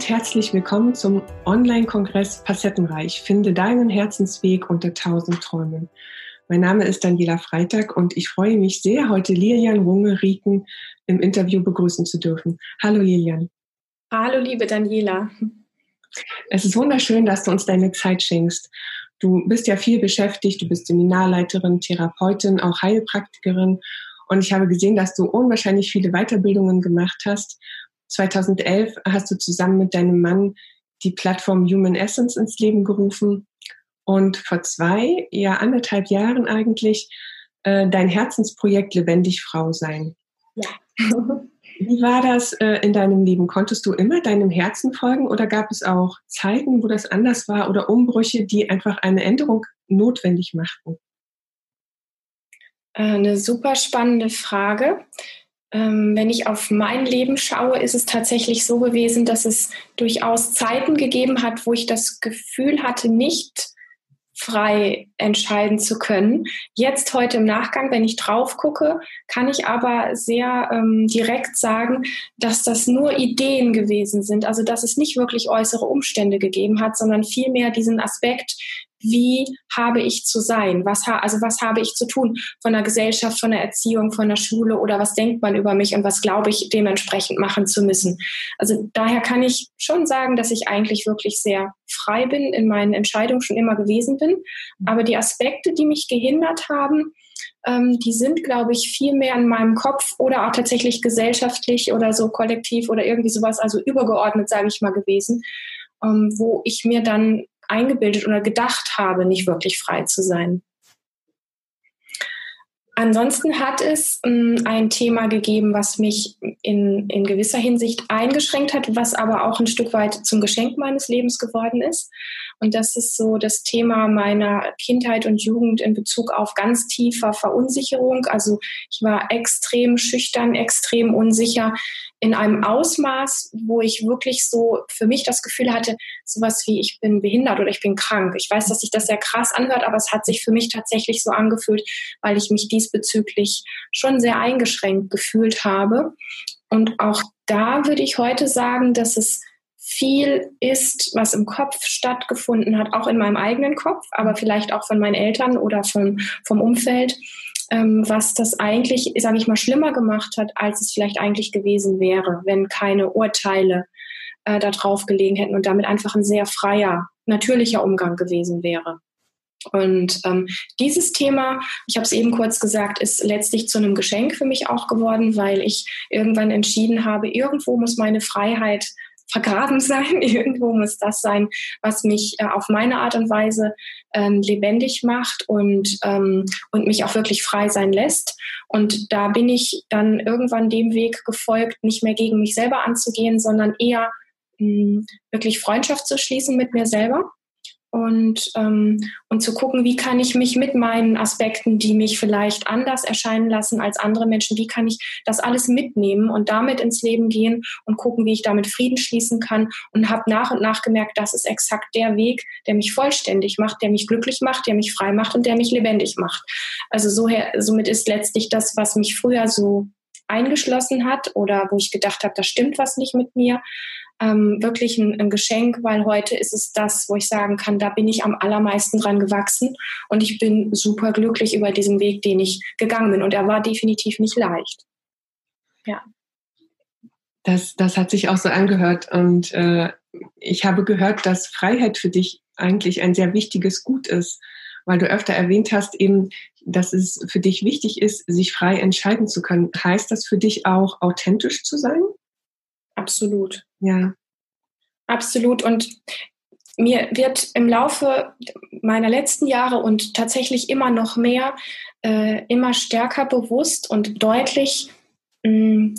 und herzlich willkommen zum Online-Kongress Facettenreich. Finde deinen Herzensweg unter tausend Träumen. Mein Name ist Daniela Freitag und ich freue mich sehr, heute Lilian Runge-Rieken im Interview begrüßen zu dürfen. Hallo Lilian. Hallo liebe Daniela. Es ist wunderschön, dass du uns deine Zeit schenkst. Du bist ja viel beschäftigt, du bist Seminarleiterin, Therapeutin, auch Heilpraktikerin und ich habe gesehen, dass du unwahrscheinlich viele Weiterbildungen gemacht hast 2011 hast du zusammen mit deinem Mann die Plattform Human Essence ins Leben gerufen und vor zwei, ja anderthalb Jahren eigentlich, äh, dein Herzensprojekt Lebendig Frau sein. Ja. Wie war das äh, in deinem Leben? Konntest du immer deinem Herzen folgen oder gab es auch Zeiten, wo das anders war oder Umbrüche, die einfach eine Änderung notwendig machten? Äh, eine super spannende Frage. Ähm, wenn ich auf mein Leben schaue, ist es tatsächlich so gewesen, dass es durchaus Zeiten gegeben hat, wo ich das Gefühl hatte, nicht frei entscheiden zu können. Jetzt heute im Nachgang, wenn ich drauf gucke, kann ich aber sehr ähm, direkt sagen, dass das nur Ideen gewesen sind. Also dass es nicht wirklich äußere Umstände gegeben hat, sondern vielmehr diesen Aspekt, wie habe ich zu sein? Was ha also was habe ich zu tun von der Gesellschaft, von der Erziehung, von der Schule oder was denkt man über mich und was glaube ich dementsprechend machen zu müssen? Also daher kann ich schon sagen, dass ich eigentlich wirklich sehr frei bin in meinen Entscheidungen schon immer gewesen bin. Aber die Aspekte, die mich gehindert haben, ähm, die sind, glaube ich, viel mehr in meinem Kopf oder auch tatsächlich gesellschaftlich oder so kollektiv oder irgendwie sowas, also übergeordnet, sage ich mal, gewesen, ähm, wo ich mir dann eingebildet oder gedacht habe, nicht wirklich frei zu sein. Ansonsten hat es ähm, ein Thema gegeben, was mich in, in gewisser Hinsicht eingeschränkt hat, was aber auch ein Stück weit zum Geschenk meines Lebens geworden ist. Und das ist so das Thema meiner Kindheit und Jugend in Bezug auf ganz tiefer Verunsicherung. Also ich war extrem schüchtern, extrem unsicher in einem Ausmaß, wo ich wirklich so für mich das Gefühl hatte, sowas wie ich bin behindert oder ich bin krank. Ich weiß, dass sich das sehr krass anhört, aber es hat sich für mich tatsächlich so angefühlt, weil ich mich diesbezüglich schon sehr eingeschränkt gefühlt habe. Und auch da würde ich heute sagen, dass es viel ist, was im Kopf stattgefunden hat, auch in meinem eigenen Kopf, aber vielleicht auch von meinen Eltern oder vom, vom Umfeld, ähm, was das eigentlich, sage ich mal, schlimmer gemacht hat, als es vielleicht eigentlich gewesen wäre, wenn keine Urteile äh, da drauf gelegen hätten und damit einfach ein sehr freier, natürlicher Umgang gewesen wäre. Und ähm, dieses Thema, ich habe es eben kurz gesagt, ist letztlich zu einem Geschenk für mich auch geworden, weil ich irgendwann entschieden habe, irgendwo muss meine Freiheit vergraben sein. Irgendwo muss das sein, was mich äh, auf meine Art und Weise ähm, lebendig macht und, ähm, und mich auch wirklich frei sein lässt. Und da bin ich dann irgendwann dem Weg gefolgt, nicht mehr gegen mich selber anzugehen, sondern eher mh, hm, wirklich Freundschaft zu schließen mit mir selber und, ähm, und zu gucken, wie kann ich mich mit meinen Aspekten, die mich vielleicht anders erscheinen lassen als andere Menschen, wie kann ich das alles mitnehmen und damit ins Leben gehen und gucken, wie ich damit Frieden schließen kann und habe nach und nach gemerkt, das ist exakt der Weg, der mich vollständig macht, der mich glücklich macht, der mich frei macht und der mich lebendig macht. Also so her, somit ist letztlich das, was mich früher so eingeschlossen hat oder wo ich gedacht habe, da stimmt was nicht mit mir, ähm, wirklich ein, ein, Geschenk, weil heute ist es das, wo ich sagen kann, da bin ich am allermeisten dran gewachsen und ich bin super glücklich über diesen Weg, den ich gegangen bin. Und er war definitiv nicht leicht. Ja. Das, das hat sich auch so angehört. Und äh, ich habe gehört, dass Freiheit für dich eigentlich ein sehr wichtiges Gut ist, weil du öfter erwähnt hast, eben, dass es für dich wichtig ist, sich frei entscheiden zu können. Heißt das für dich auch, authentisch zu sein? Absolut. Ja. Absolut. Und mir wird im Laufe meiner letzten Jahre und tatsächlich immer noch mehr, äh, immer stärker bewusst und deutlich, mh, mm,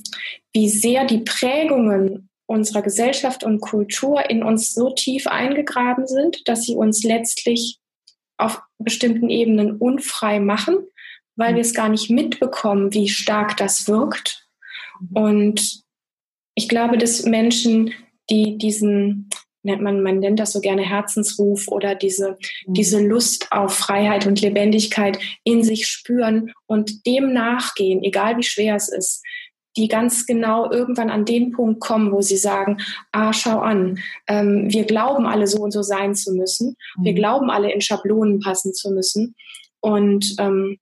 wie sehr die Prägungen unserer Gesellschaft und Kultur in uns so tief eingegraben sind, dass sie uns letztlich auf bestimmten Ebenen unfrei machen, weil wir es gar nicht mitbekommen, wie stark das wirkt. Und ich glaube, dass Menschen, die diesen, nennt man, man nennt das so gerne Herzensruf oder diese, mhm. diese Lust auf Freiheit und Lebendigkeit in sich spüren und dem nachgehen, egal wie schwer es ist, die ganz genau irgendwann an den Punkt kommen, wo sie sagen, ah, schau an, ähm, wir glauben alle so und so sein zu müssen, wir mhm. glauben alle in Schablonen passen zu müssen und ähm,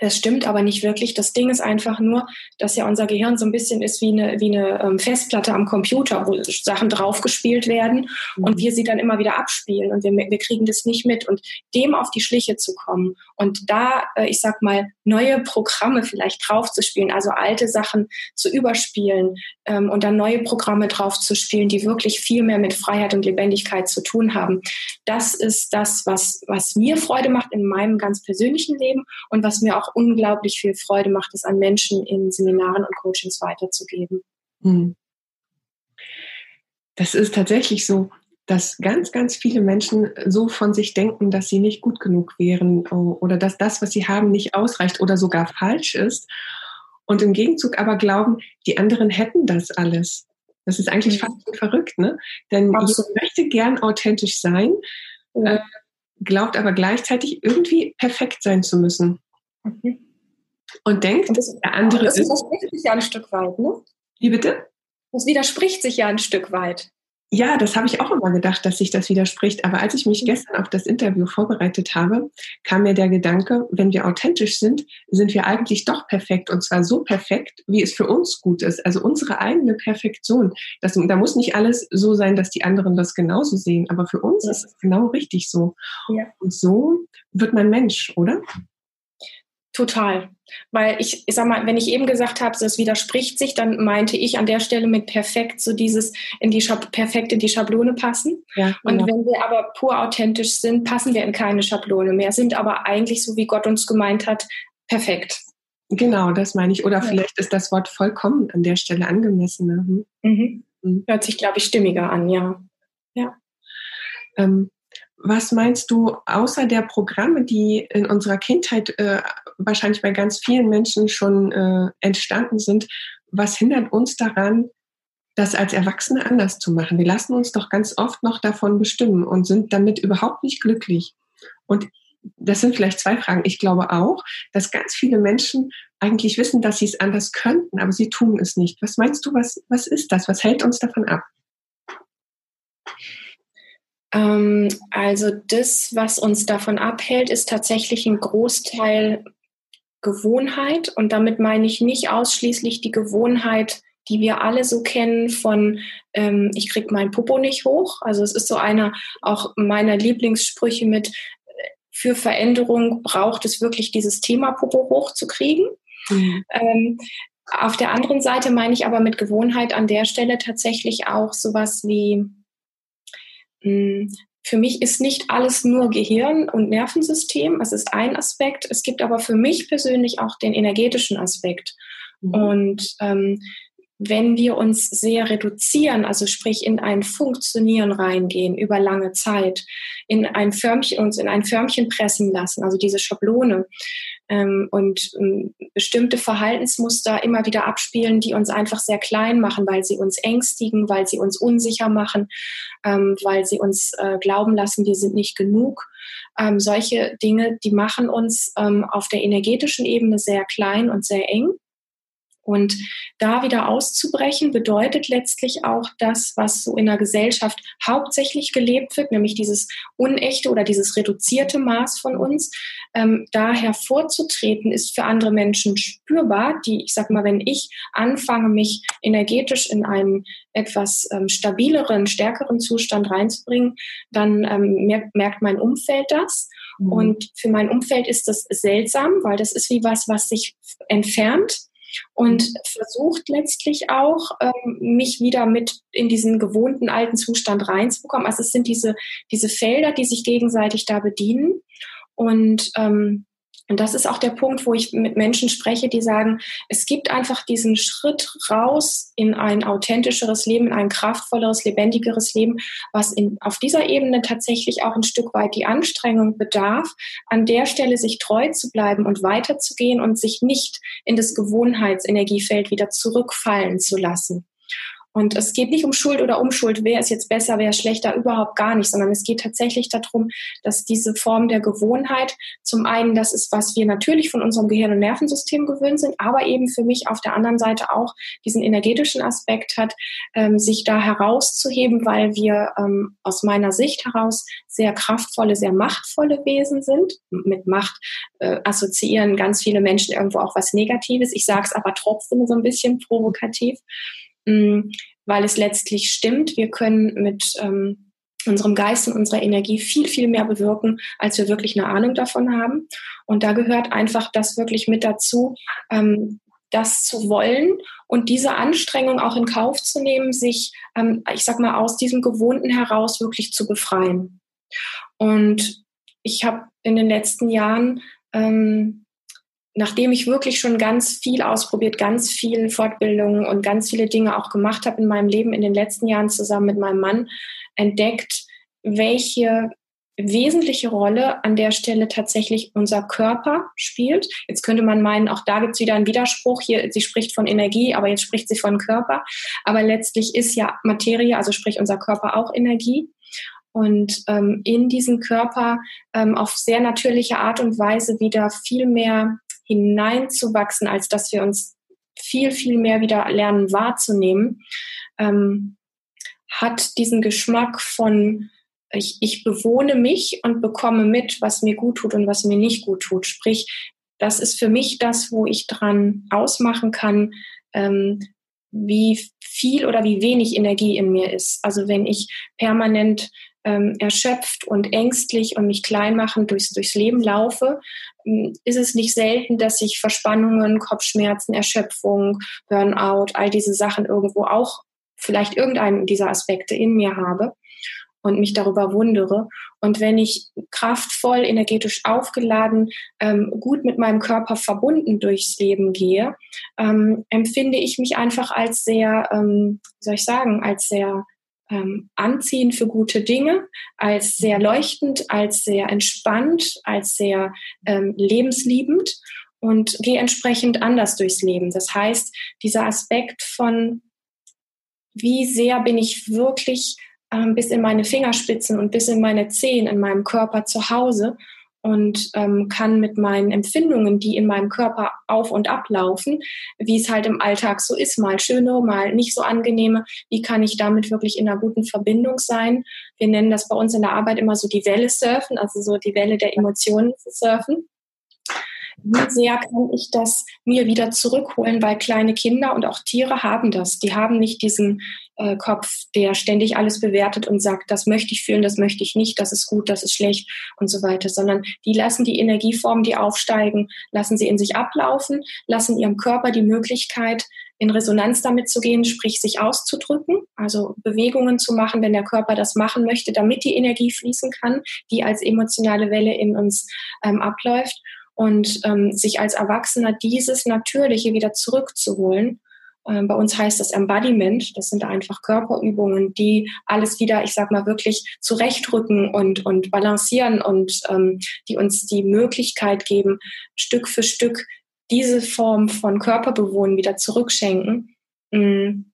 es stimmt aber nicht wirklich. Das Ding ist einfach nur, dass ja unser Gehirn so ein bisschen ist wie eine, wie eine ähm, Festplatte am Computer, wo Sachen draufgespielt werden mhm. und wir sie dann immer wieder abspielen und wir, wir kriegen das nicht mit. Und dem auf die Schliche zu kommen und da, äh, ich sag mal, neue Programme vielleicht draufzuspielen, also alte Sachen zu überspielen ähm, und dann neue Programme draufzuspielen, die wirklich viel mehr mit Freiheit und Lebendigkeit zu tun haben. Das ist das, was, was mir Freude macht in meinem ganz persönlichen Leben und was mir auch unglaublich viel Freude macht, es an Menschen in Seminaren und Coachings weiterzugeben. Hm. Das ist tatsächlich so, dass ganz, ganz viele Menschen so von sich denken, dass sie nicht gut genug wären oder dass das, was sie haben, nicht ausreicht oder sogar falsch ist. Und im Gegenzug aber glauben, die anderen hätten das alles. Das ist eigentlich mhm. fast verrückt, ne? Denn Absolut. möchte gern authentisch sein, äh, glaubt aber gleichzeitig irgendwie perfekt sein zu müssen. Okay. Und denkt, das, der andere das ist. Das widerspricht sich ja ein Stück weit, ne? Wie bitte? Das widerspricht sich ja ein Stück weit. Ja, das habe ich auch immer gedacht, dass sich das widerspricht. Aber als ich mich gestern auf das Interview vorbereitet habe, kam mir der Gedanke, wenn wir authentisch sind, sind wir eigentlich doch perfekt. Und zwar so perfekt, wie es für uns gut ist. Also unsere eigene Perfektion. Das, da muss nicht alles so sein, dass die anderen das genauso sehen. Aber für uns ja. ist es genau richtig so. Ja. Und so wird man Mensch, oder? Total. Weil ich, ich sag mal, wenn ich eben gesagt habe, das widerspricht sich, dann meinte ich an der Stelle mit perfekt so dieses in die Schab perfekt in die Schablone passen. Ja, und genau. wenn wir aber pur authentisch sind, passen wir in keine Schablone mehr, sind aber eigentlich so wie Gott uns gemeint hat, perfekt. Genau, das meine ich. Oder ja. vielleicht ist das Wort vollkommen an der Stelle angemessen. Mhm. Mhm. Mhm. Hört sich, glaube ich, stimmiger an, ja. Ja. Ähm, was meinst du, außer der Programme, die in unserer Kindheit äh, wahrscheinlich bei ganz vielen Menschen schon äh, entstanden sind, was hindert uns daran, das als Erwachsene anders zu machen? Wir lassen uns doch ganz oft noch davon bestimmen und sind damit überhaupt nicht glücklich. Und das sind vielleicht zwei Fragen. Ich glaube auch, dass ganz viele Menschen eigentlich wissen, dass sie es anders könnten, aber sie tun es nicht. Was meinst du, was, was ist das? Was hält uns davon ab? Ähm, also das, was uns davon abhält, ist tatsächlich ein Großteil Gewohnheit. Und damit meine ich nicht ausschließlich die Gewohnheit, die wir alle so kennen von ähm, ich krieg mein Popo nicht hoch. Also es ist so einer auch meiner Lieblingssprüche mit äh, für Veränderung braucht es wirklich dieses Thema Popo hochzukriegen. Mhm. Ähm, auf der anderen Seite meine ich aber mit Gewohnheit an der Stelle tatsächlich auch sowas wie hm, für mich ist nicht alles nur Gehirn und Nervensystem. Es ist ein Aspekt. Es gibt aber für mich persönlich auch den energetischen Aspekt. Mhm. Und ähm, wenn wir uns sehr reduzieren, also sprich in ein Funktionieren reingehen über lange Zeit, in ein Förmchen, uns in ein Förmchen pressen lassen, also diese Schablone, ähm, und ähm, bestimmte Verhaltensmuster immer wieder abspielen, die uns einfach sehr klein machen, weil sie uns ängstigen, weil sie uns unsicher machen, ähm, weil sie uns äh, glauben lassen, wir sind nicht genug. Ähm, solche Dinge, die machen uns ähm, auf der energetischen Ebene sehr klein und sehr eng. Und da wieder auszubrechen, bedeutet letztlich auch das, was so in der Gesellschaft hauptsächlich gelebt wird, nämlich dieses unechte oder dieses reduzierte Maß von uns. Ähm, da hervorzutreten, ist für andere Menschen spürbar. Die, ich sag mal, wenn ich anfange, mich energetisch in einen etwas ähm, stabileren, stärkeren Zustand reinzubringen, dann ähm, merkt, merkt mein Umfeld das. Mhm. Und für mein Umfeld ist das seltsam, weil das ist wie was, was sich entfernt und versucht letztlich auch, ähm, mich wieder mit in diesen gewohnten alten Zustand reinzubekommen. Also es sind diese, diese Felder, die sich gegenseitig da bedienen. Und ähm, und das ist auch der Punkt, wo ich mit Menschen spreche, die sagen, es gibt einfach diesen Schritt raus in ein authentischeres Leben, in ein kraftvolleres, lebendigeres Leben, was in, auf dieser Ebene tatsächlich auch ein Stück weit die Anstrengung bedarf, an der Stelle sich treu zu bleiben und weiterzugehen und sich nicht in das Gewohnheitsenergiefeld wieder zurückfallen zu lassen. Und es geht nicht um Schuld oder Umschuld, wer ist jetzt besser, wer ist schlechter, überhaupt gar nicht, sondern es geht tatsächlich darum, dass diese Form der Gewohnheit zum einen das ist, was wir natürlich von unserem Gehirn- und Nervensystem gewöhnt sind, aber eben für mich auf der anderen Seite auch diesen energetischen Aspekt hat, ähm, sich da herauszuheben, weil wir ähm, aus meiner Sicht heraus sehr kraftvolle, sehr machtvolle Wesen sind. Mit Macht äh, assoziieren ganz viele Menschen irgendwo auch was Negatives. Ich sage es aber trotzdem so ein bisschen provokativ. Mm, weil es letztlich stimmt. Wir können mit ähm, unserem Geist und unserer Energie viel, viel mehr bewirken, als wir wirklich eine Ahnung davon haben. Und da gehört einfach das wirklich mit dazu, ähm, das zu wollen und diese Anstrengung auch in Kauf zu nehmen, sich, ähm, ich sag mal, aus diesem Gewohnten heraus wirklich zu befreien. Und ich habe in den letzten Jahren ähm, nachdem ich wirklich schon ganz viel ausprobiert, ganz viel Fortbildungen und ganz viele Dinge auch gemacht habe in meinem Leben in den letzten Jahren zusammen mit meinem Mann, entdeckt, welche wesentliche Rolle an der Stelle tatsächlich unser Körper spielt. Jetzt könnte man meinen, auch da gibt es wieder einen Widerspruch. Hier, sie spricht von Energie, aber jetzt spricht sie von Körper. Aber letztlich ist ja Materie, also sprich unser Körper auch Energie. Und ähm, in diesen Körper ähm, auf sehr natürliche Art und Weise wieder viel mehr hineinzuwachsen, als dass wir uns viel, viel mehr wieder lernen wahrzunehmen, ähm, hat diesen Geschmack von ich, ich bewohne mich und bekomme mit, was mir gut tut und was mir nicht gut tut. Sprich, das ist für mich das, wo ich dran ausmachen kann, ähm, wie viel oder wie wenig Energie in mir ist. Also wenn ich permanent ähm, erschöpft und ängstlich und mich klein machen durchs, durchs Leben laufe, ist es nicht selten, dass ich Verspannungen, Kopfschmerzen, Erschöpfung, Burnout, all diese Sachen irgendwo auch vielleicht irgendeinen dieser Aspekte in mir habe und mich darüber wundere. Und wenn ich kraftvoll, energetisch aufgeladen, ähm, gut mit meinem Körper verbunden durchs Leben gehe, ähm, empfinde ich mich einfach als sehr, ähm, wie soll ich sagen, als sehr ähm, anziehen für gute Dinge, als sehr leuchtend, als sehr entspannt, als sehr ähm, lebensliebend und gehe entsprechend anders durchs Leben. Das heißt, dieser Aspekt von, wie sehr bin ich wirklich ähm, bis in meine Fingerspitzen und bis in meine Zehen in meinem Körper zu Hause und ähm, kann mit meinen Empfindungen, die in meinem Körper auf und ablaufen, wie es halt im Alltag so ist, mal schöne, mal nicht so angenehme, wie kann ich damit wirklich in einer guten Verbindung sein? Wir nennen das bei uns in der Arbeit immer so die Welle surfen, also so die Welle der Emotionen surfen. Wie sehr kann ich das mir wieder zurückholen, weil kleine Kinder und auch Tiere haben das. Die haben nicht diesen äh, Kopf, der ständig alles bewertet und sagt, das möchte ich fühlen, das möchte ich nicht, das ist gut, das ist schlecht und so weiter, sondern die lassen die Energieformen, die aufsteigen, lassen sie in sich ablaufen, lassen ihrem Körper die Möglichkeit, in Resonanz damit zu gehen, sprich sich auszudrücken, also Bewegungen zu machen, wenn der Körper das machen möchte, damit die Energie fließen kann, die als emotionale Welle in uns ähm, abläuft und ähm, sich als Erwachsener dieses Natürliche wieder zurückzuholen bei uns heißt das Embodiment. Das sind einfach Körperübungen, die alles wieder, ich sag mal, wirklich zurechtrücken und, und balancieren und ähm, die uns die Möglichkeit geben, Stück für Stück diese Form von Körperbewohnen wieder zurückschenken. Mm.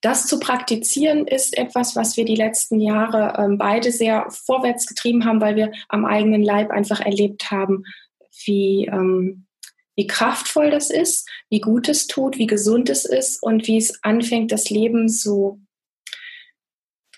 Das zu praktizieren ist etwas, was wir die letzten Jahre ähm, beide sehr vorwärts getrieben haben, weil wir am eigenen Leib einfach erlebt haben, wie, ähm, wie kraftvoll das ist, wie gut es tut, wie gesund es ist und wie es anfängt, das Leben so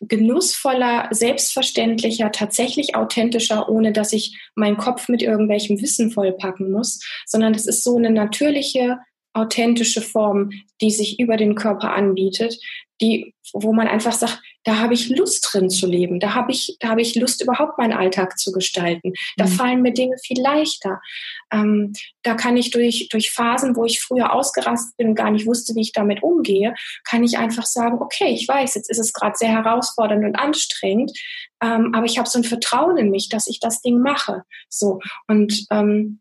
genussvoller, selbstverständlicher, tatsächlich authentischer, ohne dass ich meinen Kopf mit irgendwelchem Wissen vollpacken muss, sondern es ist so eine natürliche, authentische Form, die sich über den Körper anbietet, die, wo man einfach sagt, da habe ich Lust drin zu leben, da habe ich, da habe ich Lust überhaupt meinen Alltag zu gestalten. Da mhm. fallen mir Dinge viel leichter. Ähm, da kann ich durch durch Phasen, wo ich früher ausgerastet bin und gar nicht wusste, wie ich damit umgehe, kann ich einfach sagen, okay, ich weiß, jetzt ist es gerade sehr herausfordernd und anstrengend, ähm, aber ich habe so ein Vertrauen in mich, dass ich das Ding mache. So und ähm,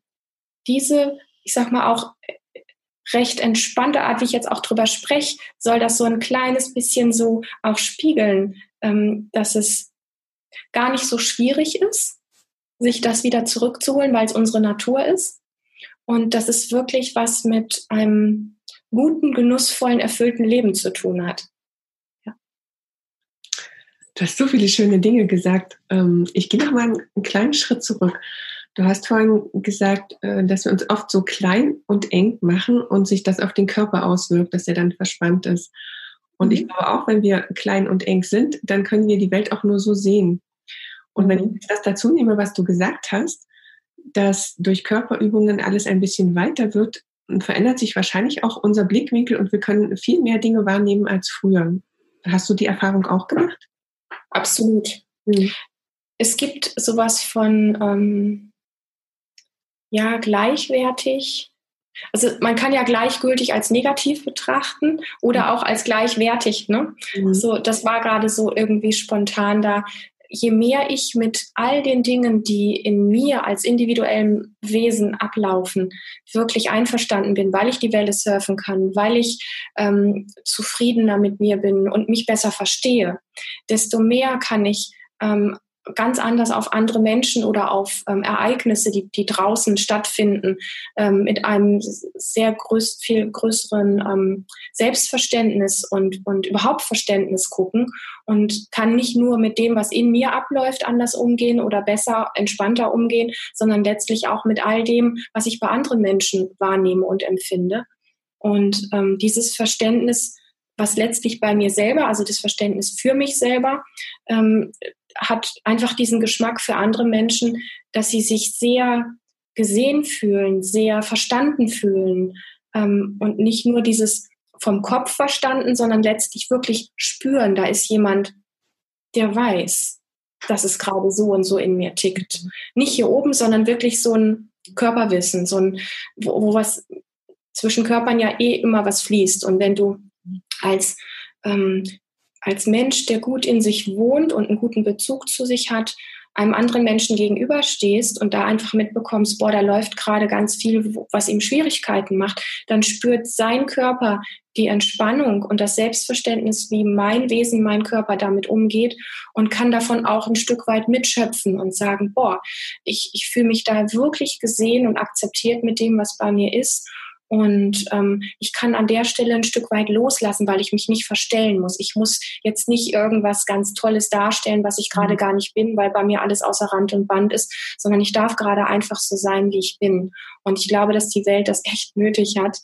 diese, ich sag mal auch recht entspannte Art, wie ich jetzt auch drüber spreche, soll das so ein kleines bisschen so auch spiegeln, ähm, dass es gar nicht so schwierig ist, sich das wieder zurückzuholen, weil es unsere Natur ist. Und dass es wirklich was mit einem guten, genussvollen, erfüllten Leben zu tun hat. Du hast so viele schöne Dinge gesagt. Ähm, ich gehe noch mal einen kleinen Schritt zurück. Du hast vorhin gesagt, äh, dass wir uns oft so klein und eng machen und sich das auf den Körper auswirkt, dass er dann verspannt ist. Und ich mhm. glaube auch, wenn wir klein und eng sind, dann können wir die Welt auch nur so sehen. Und wenn mhm. ich das dazu nehme, was du gesagt hast, dass durch Körperübungen alles ein bisschen weiter wird, verändert sich wahrscheinlich auch unser Blickwinkel und wir können viel mehr Dinge wahrnehmen als früher. Hast du die Erfahrung auch gemacht? Absolut. Mhm. Es gibt sowas von ähm, ja gleichwertig. Also man kann ja gleichgültig als negativ betrachten oder auch als gleichwertig. Ne? Mhm. So, das war gerade so irgendwie spontan da je mehr ich mit all den Dingen, die in mir als individuellem Wesen ablaufen, wirklich einverstanden bin, weil ich die Welle surfen kann, weil ich ähm, zufriedener mit mir bin und mich besser verstehe, desto mehr kann ich ähm, ganz anders auf andere Menschen oder auf ähm, Ereignisse, die, die draußen stattfinden, ähm, mit einem sehr größ, viel größeren ähm, Selbstverständnis und, und überhaupt Verständnis gucken und kann nicht nur mit dem, was in mir abläuft, anders umgehen oder besser, entspannter umgehen, sondern letztlich auch mit all dem, was ich bei anderen Menschen wahrnehme und empfinde. Und ähm, dieses Verständnis was letztlich bei mir selber, also das Verständnis für mich selber, ähm, hat einfach diesen Geschmack für andere Menschen, dass sie sich sehr gesehen fühlen, sehr verstanden fühlen ähm, und nicht nur dieses vom Kopf verstanden, sondern letztlich wirklich spüren, da ist jemand, der weiß, dass es gerade so und so in mir tickt. Nicht hier oben, sondern wirklich so ein Körperwissen, so ein, wo, wo was zwischen Körpern ja eh immer was fließt. Und wenn du als ähm, als Mensch, der gut in sich wohnt und einen guten Bezug zu sich hat, einem anderen Menschen gegenüberstehst und da einfach mitbekommst, boah, da läuft gerade ganz viel, was ihm Schwierigkeiten macht, dann spürt sein Körper die Entspannung und das Selbstverständnis, wie mein Wesen, mein Körper damit umgeht und kann davon auch ein Stück weit mitschöpfen und sagen, boah, ich, ich fühle mich da wirklich gesehen und akzeptiert mit dem, was bei mir ist und ähm, ich kann an der Stelle ein Stück weit loslassen, weil ich mich nicht verstellen muss. Ich muss jetzt nicht irgendwas ganz Tolles darstellen, was ich gerade mhm. gar nicht bin, weil bei mir alles außer Rand und Band ist, sondern ich darf gerade einfach so sein, wie ich bin. Und ich glaube, dass die Welt das echt nötig hat,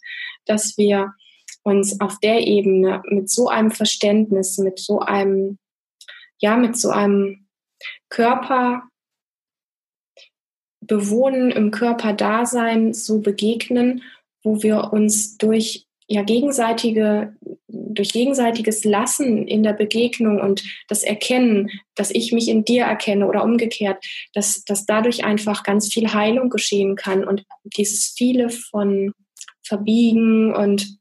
dass wir uns auf der Ebene mit so einem Verständnis, mit so einem, ja, mit so einem Körper bewohnen, im Körper Dasein so begegnen wo wir uns durch ja gegenseitige durch gegenseitiges Lassen in der Begegnung und das Erkennen, dass ich mich in dir erkenne oder umgekehrt, dass, dass dadurch einfach ganz viel Heilung geschehen kann und dieses viele von Verbiegen und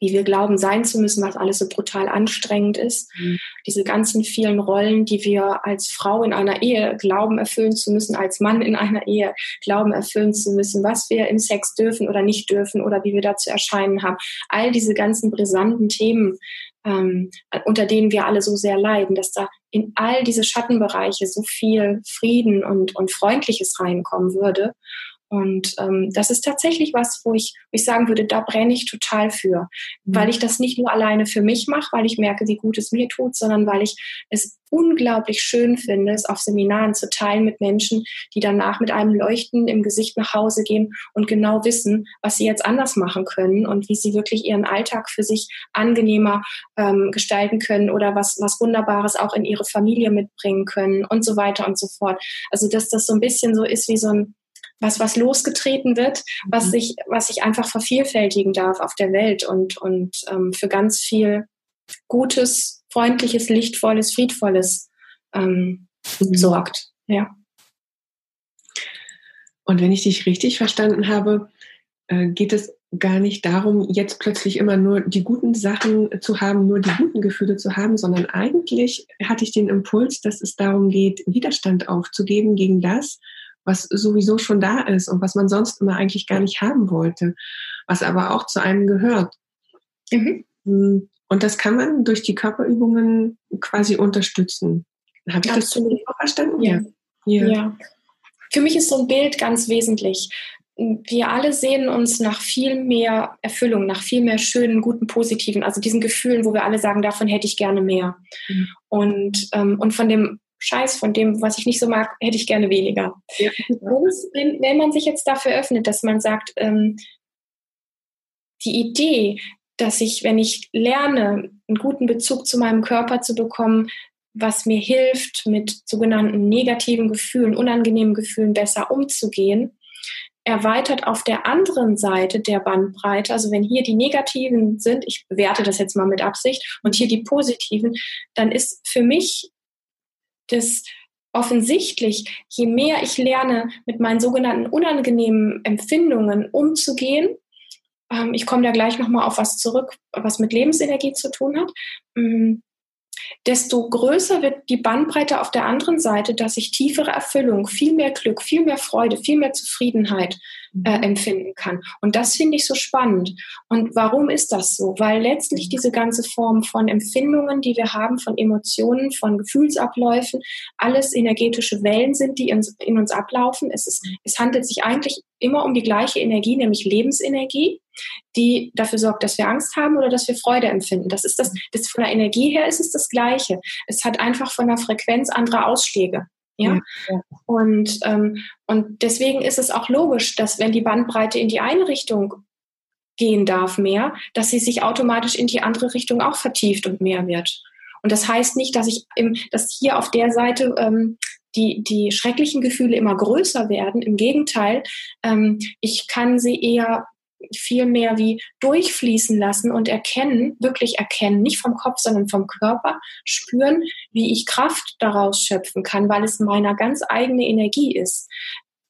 wie wir glauben sein zu müssen, was alles so brutal anstrengend ist. Mhm. Diese ganzen vielen Rollen, die wir als Frau in einer Ehe glauben erfüllen zu müssen, als Mann in einer Ehe glauben erfüllen zu müssen, was wir im Sex dürfen oder nicht dürfen oder wie wir da zu erscheinen haben. All diese ganzen brisanten Themen, ähm, unter denen wir alle so sehr leiden, dass da in all diese Schattenbereiche so viel Frieden und, und Freundliches reinkommen würde. Und ähm, das ist tatsächlich was, wo ich, wo ich sagen würde, da brenne ich total für, mhm. weil ich das nicht nur alleine für mich mache, weil ich merke, wie gut es mir tut, sondern weil ich es unglaublich schön finde, es auf Seminaren zu teilen mit Menschen, die danach mit einem Leuchten im Gesicht nach Hause gehen und genau wissen, was sie jetzt anders machen können und wie sie wirklich ihren Alltag für sich angenehmer ähm, gestalten können oder was, was Wunderbares auch in ihre Familie mitbringen können und so weiter und so fort. Also dass das so ein bisschen so ist wie so ein was, was losgetreten wird, was mhm. sich, was sich einfach vervielfältigen darf auf der Welt und, und ähm, für ganz viel Gutes, Freundliches, Lichtvolles, Friedvolles ähm, mhm. sorgt. Ja. Und wenn ich dich richtig verstanden habe, äh, geht es gar nicht darum, jetzt plötzlich immer nur die guten Sachen zu haben, nur die guten Gefühle zu haben, sondern eigentlich hatte ich den Impuls, dass es darum geht, Widerstand aufzugeben gegen das, was sowieso schon da ist und was man sonst immer eigentlich gar nicht haben wollte, was aber auch zu einem gehört. Mhm. Hm, und das kann man durch die Körperübungen quasi unterstützen. Habe ich Absolut. das auch verstanden? Ja. ja. ja. Für mich ist so ein Bild ganz wesentlich. wir alle sehnen uns nach viel mehr Erfüllung, nach viel mehr schönen, guten, positiven, also diesen Gefühlen, wo wir alle sagen, davon hätte ich gerne mehr. Mhm. Und, ähm, und von dem Scheiß, von dem, was ich nicht so mag, hätte ich gerne weniger. Ja. Wenn, wenn, man sich jetzt dafür öffnet, dass man sagt, ähm, die Idee, dass ich, wenn ich lerne, einen guten Bezug zu meinem Körper zu bekommen, was mir hilft, mit sogenannten negativen Gefühlen, unangenehmen Gefühlen besser umzugehen, erweitert auf der anderen Seite der Bandbreite, also wenn hier die negativen sind, ich bewerte das jetzt mal mit Absicht, und hier die positiven, dann ist für mich das offensichtlich, je mehr ich lerne, mit meinen sogenannten unangenehmen Empfindungen umzugehen, ähm, ich komme da gleich nochmal auf was zurück, was mit Lebensenergie zu tun hat, mm, desto größer wird die Bandbreite auf der anderen Seite, dass ich tiefere Erfüllung, viel mehr Glück, viel mehr Freude, viel mehr Zufriedenheit äh, mhm. empfinden kann. Und das finde ich so spannend. Und warum ist das so? Weil letztlich diese ganze Form von Empfindungen, die wir haben, von Emotionen, von Gefühlsabläufen, alles energetische Wellen sind, die in, in uns ablaufen. Es, ist, es handelt sich eigentlich immer um die gleiche Energie, nämlich Lebensenergie die dafür sorgt, dass wir Angst haben oder dass wir Freude empfinden. Das ist das, das von der Energie her ist es das Gleiche. Es hat einfach von der Frequenz andere Ausschläge. Ja? ja. Und, ähm, und deswegen ist es auch logisch, dass wenn die Bandbreite in die eine Richtung gehen darf mehr, dass sie sich automatisch in die andere Richtung auch vertieft und mehr wird. Und das heißt nicht, dass ich im, dass hier auf der Seite ähm, die, die schrecklichen Gefühle immer größer werden. Im Gegenteil, ähm, ich kann sie eher viel mehr wie durchfließen lassen und erkennen, wirklich erkennen, nicht vom Kopf, sondern vom Körper, spüren, wie ich Kraft daraus schöpfen kann, weil es meiner ganz eigene Energie ist.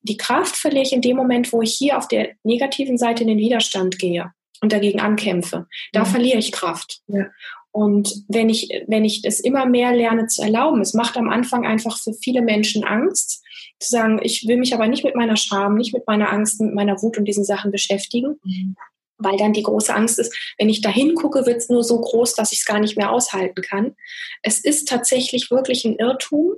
Die Kraft verliere ich in dem Moment, wo ich hier auf der negativen Seite in den Widerstand gehe und dagegen ankämpfe. Da ja. verliere ich Kraft. Ja. Und wenn ich, wenn ich es immer mehr lerne zu erlauben, es macht am Anfang einfach für viele Menschen Angst, zu sagen, ich will mich aber nicht mit meiner Scham, nicht mit meiner Angst, mit meiner Wut und diesen Sachen beschäftigen. Mhm. Weil dann die große Angst ist, wenn ich da hingucke, wird es nur so groß, dass ich es gar nicht mehr aushalten kann. Es ist tatsächlich wirklich ein Irrtum.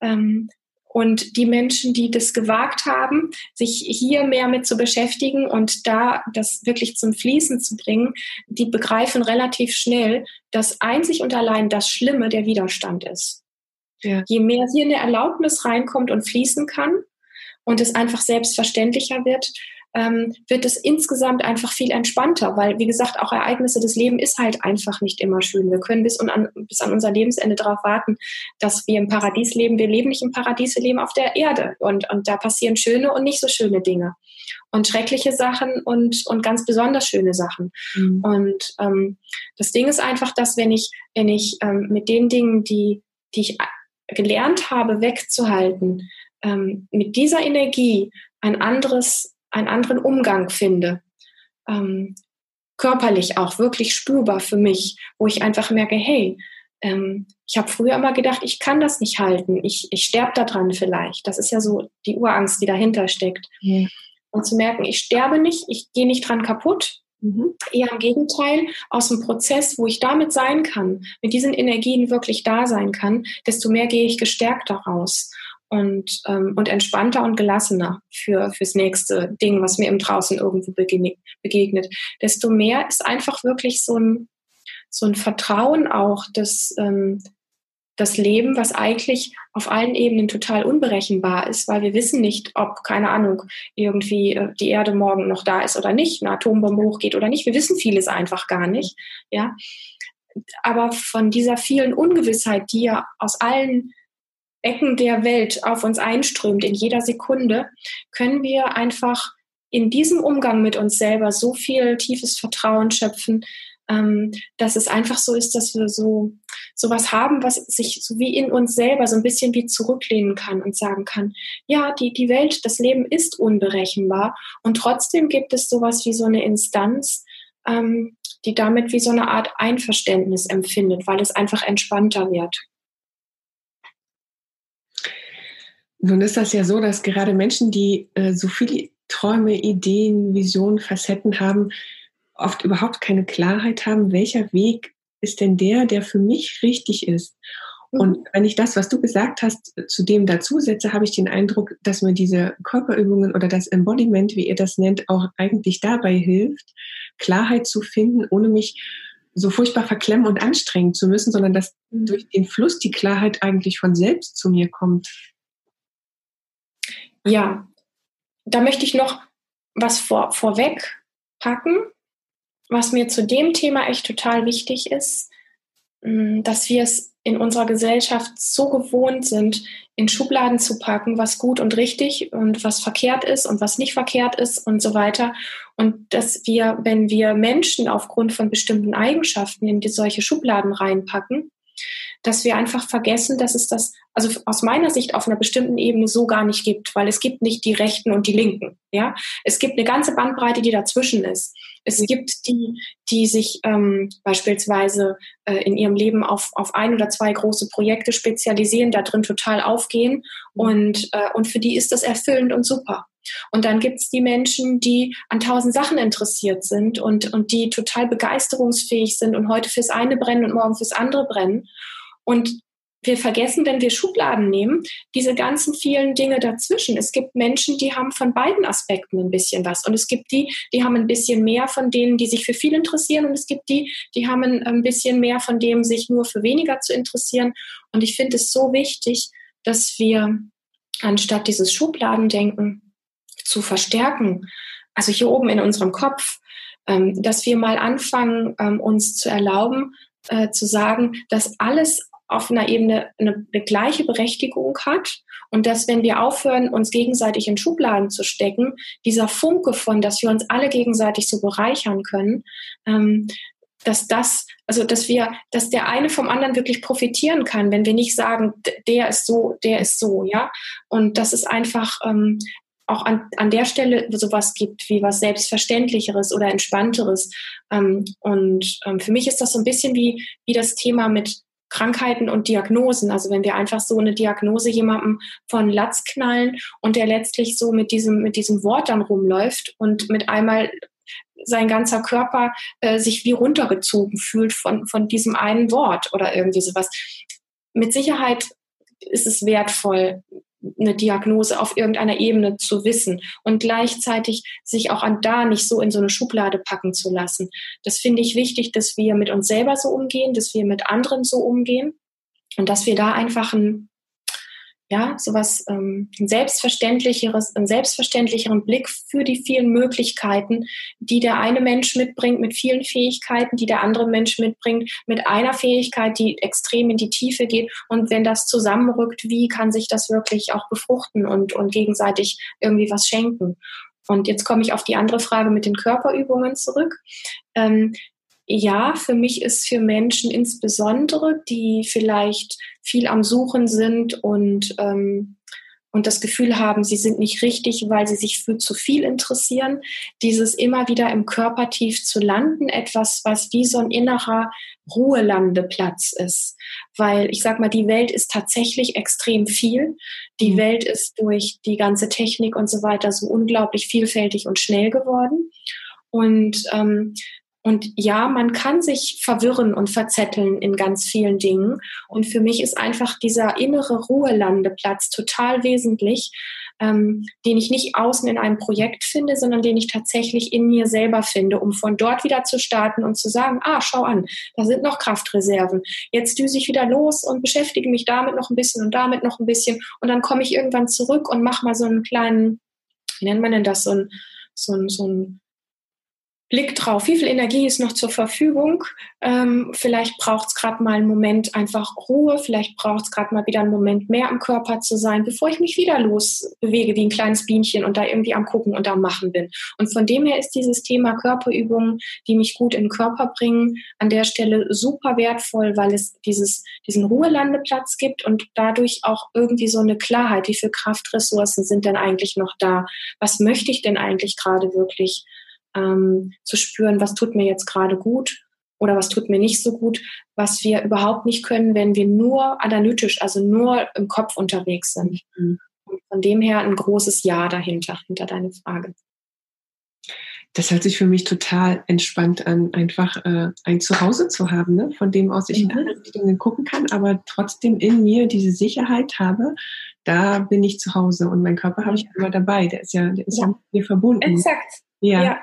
Ähm, und die Menschen, die das gewagt haben, sich hier mehr mit zu beschäftigen und da das wirklich zum Fließen zu bringen, die begreifen relativ schnell, dass einzig und allein das Schlimme der Widerstand ist. Ja. Je mehr hier eine Erlaubnis reinkommt und fließen kann und es einfach selbstverständlicher wird, ähm, wird es insgesamt einfach viel entspannter, weil, wie gesagt, auch Ereignisse des Lebens ist halt einfach nicht immer schön. Wir können bis, an, bis an unser Lebensende darauf warten, dass wir im Paradies leben. Wir leben nicht im Paradies, wir leben auf der Erde. Und, und da passieren schöne und nicht so schöne Dinge. Und schreckliche Sachen und, und ganz besonders schöne Sachen. Mhm. Und ähm, das Ding ist einfach, dass wenn ich, wenn ich ähm, mit den Dingen, die, die ich gelernt habe, wegzuhalten, ähm, mit dieser Energie ein anderes, einen anderen Umgang finde. Ähm, körperlich auch wirklich spürbar für mich, wo ich einfach merke, hey, ähm, ich habe früher immer gedacht, ich kann das nicht halten, ich, ich sterbe daran vielleicht. Das ist ja so die Urangst, die dahinter steckt. Ja. Und zu merken, ich sterbe nicht, ich gehe nicht dran kaputt, Mhm. Eher im Gegenteil, aus dem Prozess, wo ich damit sein kann, mit diesen Energien wirklich da sein kann, desto mehr gehe ich gestärkt daraus und, ähm, und entspannter und gelassener für fürs nächste Ding, was mir im Draußen irgendwo begegnet. Desto mehr ist einfach wirklich so ein, so ein Vertrauen auch, dass, ähm, das Leben, was eigentlich auf allen Ebenen total unberechenbar ist, weil wir wissen nicht, ob, keine Ahnung, irgendwie äh, die Erde morgen noch da ist oder nicht, eine Atombombe hochgeht oder nicht. Wir wissen vieles einfach gar nicht, ja. Aber von dieser vielen Ungewissheit, die ja aus allen Ecken der Welt auf uns einströmt in jeder Sekunde, können wir einfach in diesem Umgang mit uns selber so viel tiefes Vertrauen schöpfen, ähm, dass es einfach so ist, dass wir so sowas haben, was sich so wie in uns selber so ein bisschen wie zurücklehnen kann und sagen kann, ja, die, die Welt, das Leben ist unberechenbar und trotzdem gibt es sowas wie so eine Instanz, ähm, die damit wie so eine Art Einverständnis empfindet, weil es einfach entspannter wird. Nun ist das ja so, dass gerade Menschen, die äh, so viele Träume, Ideen, Visionen, Facetten haben, oft überhaupt keine Klarheit haben, welcher Weg ist denn der, der für mich richtig ist. Mhm. Und wenn ich das, was du gesagt hast, zu dem dazusetze, habe ich den Eindruck, dass mir diese Körperübungen oder das Embodiment, wie ihr das nennt, auch eigentlich dabei hilft, Klarheit zu finden, ohne mich so furchtbar verklemmen und anstrengen zu müssen, sondern dass mhm. durch den Fluss die Klarheit eigentlich von selbst zu mir kommt. Ja, da möchte ich noch was vor, vorweg packen, was mir zu dem Thema echt total wichtig ist, mm, dass wir es in unserer Gesellschaft so gewohnt sind, in Schubladen zu packen, was gut und richtig und was verkehrt ist und was nicht verkehrt ist und so weiter. Und dass wir, wenn wir Menschen aufgrund von bestimmten Eigenschaften in die solche Schubladen reinpacken, dass wir einfach vergessen, dass es das, also aus meiner Sicht auf einer bestimmten Ebene so gar nicht gibt, weil es gibt nicht die Rechten und die Linken. Ja, es gibt eine ganze Bandbreite, die dazwischen ist. Es gibt die, die sich ähm, beispielsweise äh, in ihrem Leben auf, auf ein oder zwei große Projekte spezialisieren, da drin total aufgehen und, äh, und für die ist das erfüllend und super. Und dann gibt es die Menschen, die an tausend Sachen interessiert sind und, und die total begeisterungsfähig sind und heute fürs eine brennen und morgen fürs andere brennen. Und wir vergessen, wenn wir Schubladen nehmen, diese ganzen vielen Dinge dazwischen. Es gibt Menschen, die haben von beiden Aspekten ein bisschen was. Und es gibt die, die haben ein bisschen mehr von denen, die sich für viel interessieren. Und es gibt die, die haben ein bisschen mehr von dem, sich nur für weniger zu interessieren. Und ich finde es so wichtig, dass wir anstatt dieses Schubladendenken zu verstärken, also hier oben in unserem Kopf, ähm, dass wir mal anfangen, ähm, uns zu erlauben, äh, zu sagen, dass alles auf einer Ebene eine, eine gleiche Berechtigung hat und dass, wenn wir aufhören, uns gegenseitig in Schubladen zu stecken, dieser Funke von, dass wir uns alle gegenseitig so bereichern können, ähm, dass das, also dass wir, dass der eine vom anderen wirklich profitieren kann, wenn wir nicht sagen, der ist so, der ist so, ja. Und das ist einfach ähm, auch an, an der Stelle sowas gibt wie was Selbstverständlicheres oder Entspannteres. Ähm, und ähm, für mich ist das so ein bisschen wie, wie das Thema mit Krankheiten und Diagnosen. Also wenn wir einfach so eine Diagnose jemandem von Latz knallen und der letztlich so mit diesem, mit diesem Wort dann rumläuft und mit einmal sein ganzer Körper äh, sich wie runtergezogen fühlt von, von diesem einen Wort oder irgendwie sowas. Mit Sicherheit ist es wertvoll, eine Diagnose auf irgendeiner Ebene zu wissen und gleichzeitig sich auch an da nicht so in so eine Schublade packen zu lassen. Das finde ich wichtig, dass wir mit uns selber so umgehen, dass wir mit anderen so umgehen und dass wir da einfach ein, ja, sowas, ähm, ein selbstverständlicheres, einen selbstverständlicheren Blick für die vielen Möglichkeiten, die der eine Mensch mitbringt mit vielen Fähigkeiten, die der andere Mensch mitbringt mit einer Fähigkeit, die extrem in die Tiefe geht. Und wenn das zusammenrückt, wie kann sich das wirklich auch befruchten und, und gegenseitig irgendwie was schenken? Und jetzt komme ich auf die andere Frage mit den Körperübungen zurück. Ähm, ja, für mich ist für Menschen insbesondere, die vielleicht viel am Suchen sind und, ähm, und das Gefühl haben, sie sind nicht richtig, weil sie sich für zu viel interessieren, dieses immer wieder im Körper tief zu landen, etwas, was wie so ein innerer Ruhelandeplatz ist. Weil ich sag mal, die Welt ist tatsächlich extrem viel. Die mhm. Welt ist durch die ganze Technik und so weiter so unglaublich vielfältig und schnell geworden. Und ähm, und ja, man kann sich verwirren und verzetteln in ganz vielen Dingen. Und für mich ist einfach dieser innere Ruhelandeplatz total wesentlich, ähm, den ich nicht außen in einem Projekt finde, sondern den ich tatsächlich in mir selber finde, um von dort wieder zu starten und zu sagen, ah, schau an, da sind noch Kraftreserven. Jetzt düse ich wieder los und beschäftige mich damit noch ein bisschen und damit noch ein bisschen. Und dann komme ich irgendwann zurück und mache mal so einen kleinen, wie nennt man denn das, so ein, so ein, so ein Blick drauf, wie viel Energie ist noch zur Verfügung. Ähm, vielleicht braucht es gerade mal einen Moment einfach Ruhe, vielleicht braucht es gerade mal wieder einen Moment mehr am Körper zu sein, bevor ich mich wieder losbewege wie ein kleines Bienchen und da irgendwie am Gucken und am Machen bin. Und von dem her ist dieses Thema Körperübungen, die mich gut in den Körper bringen, an der Stelle super wertvoll, weil es dieses, diesen Ruhelandeplatz gibt und dadurch auch irgendwie so eine Klarheit, wie viel Kraftressourcen sind denn eigentlich noch da? Was möchte ich denn eigentlich gerade wirklich? Ähm, zu spüren, was tut mir jetzt gerade gut oder was tut mir nicht so gut, was wir überhaupt nicht können, wenn wir nur analytisch, also nur im Kopf unterwegs sind. Mhm. Und von dem her ein großes Ja dahinter, hinter deine Frage. das hört sich für mich total entspannt an, einfach äh, ein Zuhause zu haben, ne? von dem aus ich mhm. in andere Richtungen gucken kann, aber trotzdem in mir diese Sicherheit habe, da bin ich zu Hause und mein Körper habe ich immer dabei, der ist ja, der ist ja, ja mit mir verbunden. Exakt. Ja. ja.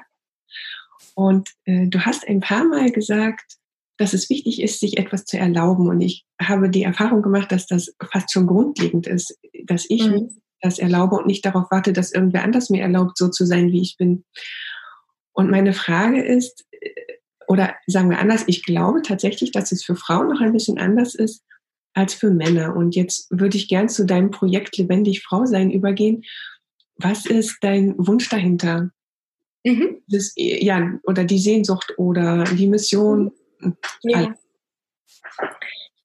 Und äh, du hast ein paar Mal gesagt, dass es wichtig ist, sich etwas zu erlauben. Und ich habe die Erfahrung gemacht, dass das fast schon grundlegend ist, dass ich mhm. das erlaube und nicht darauf warte, dass irgendwer anders mir erlaubt, so zu sein, wie ich bin. Und meine Frage ist, äh, oder sagen wir anders, ich glaube tatsächlich, dass es für Frauen noch ein bisschen anders ist als für Männer. Und jetzt würde ich gern zu deinem Projekt Lebendig Frau sein übergehen. Was ist dein Wunsch dahinter? Mhm. Das, ja, oder die Sehnsucht oder die Mission? Ja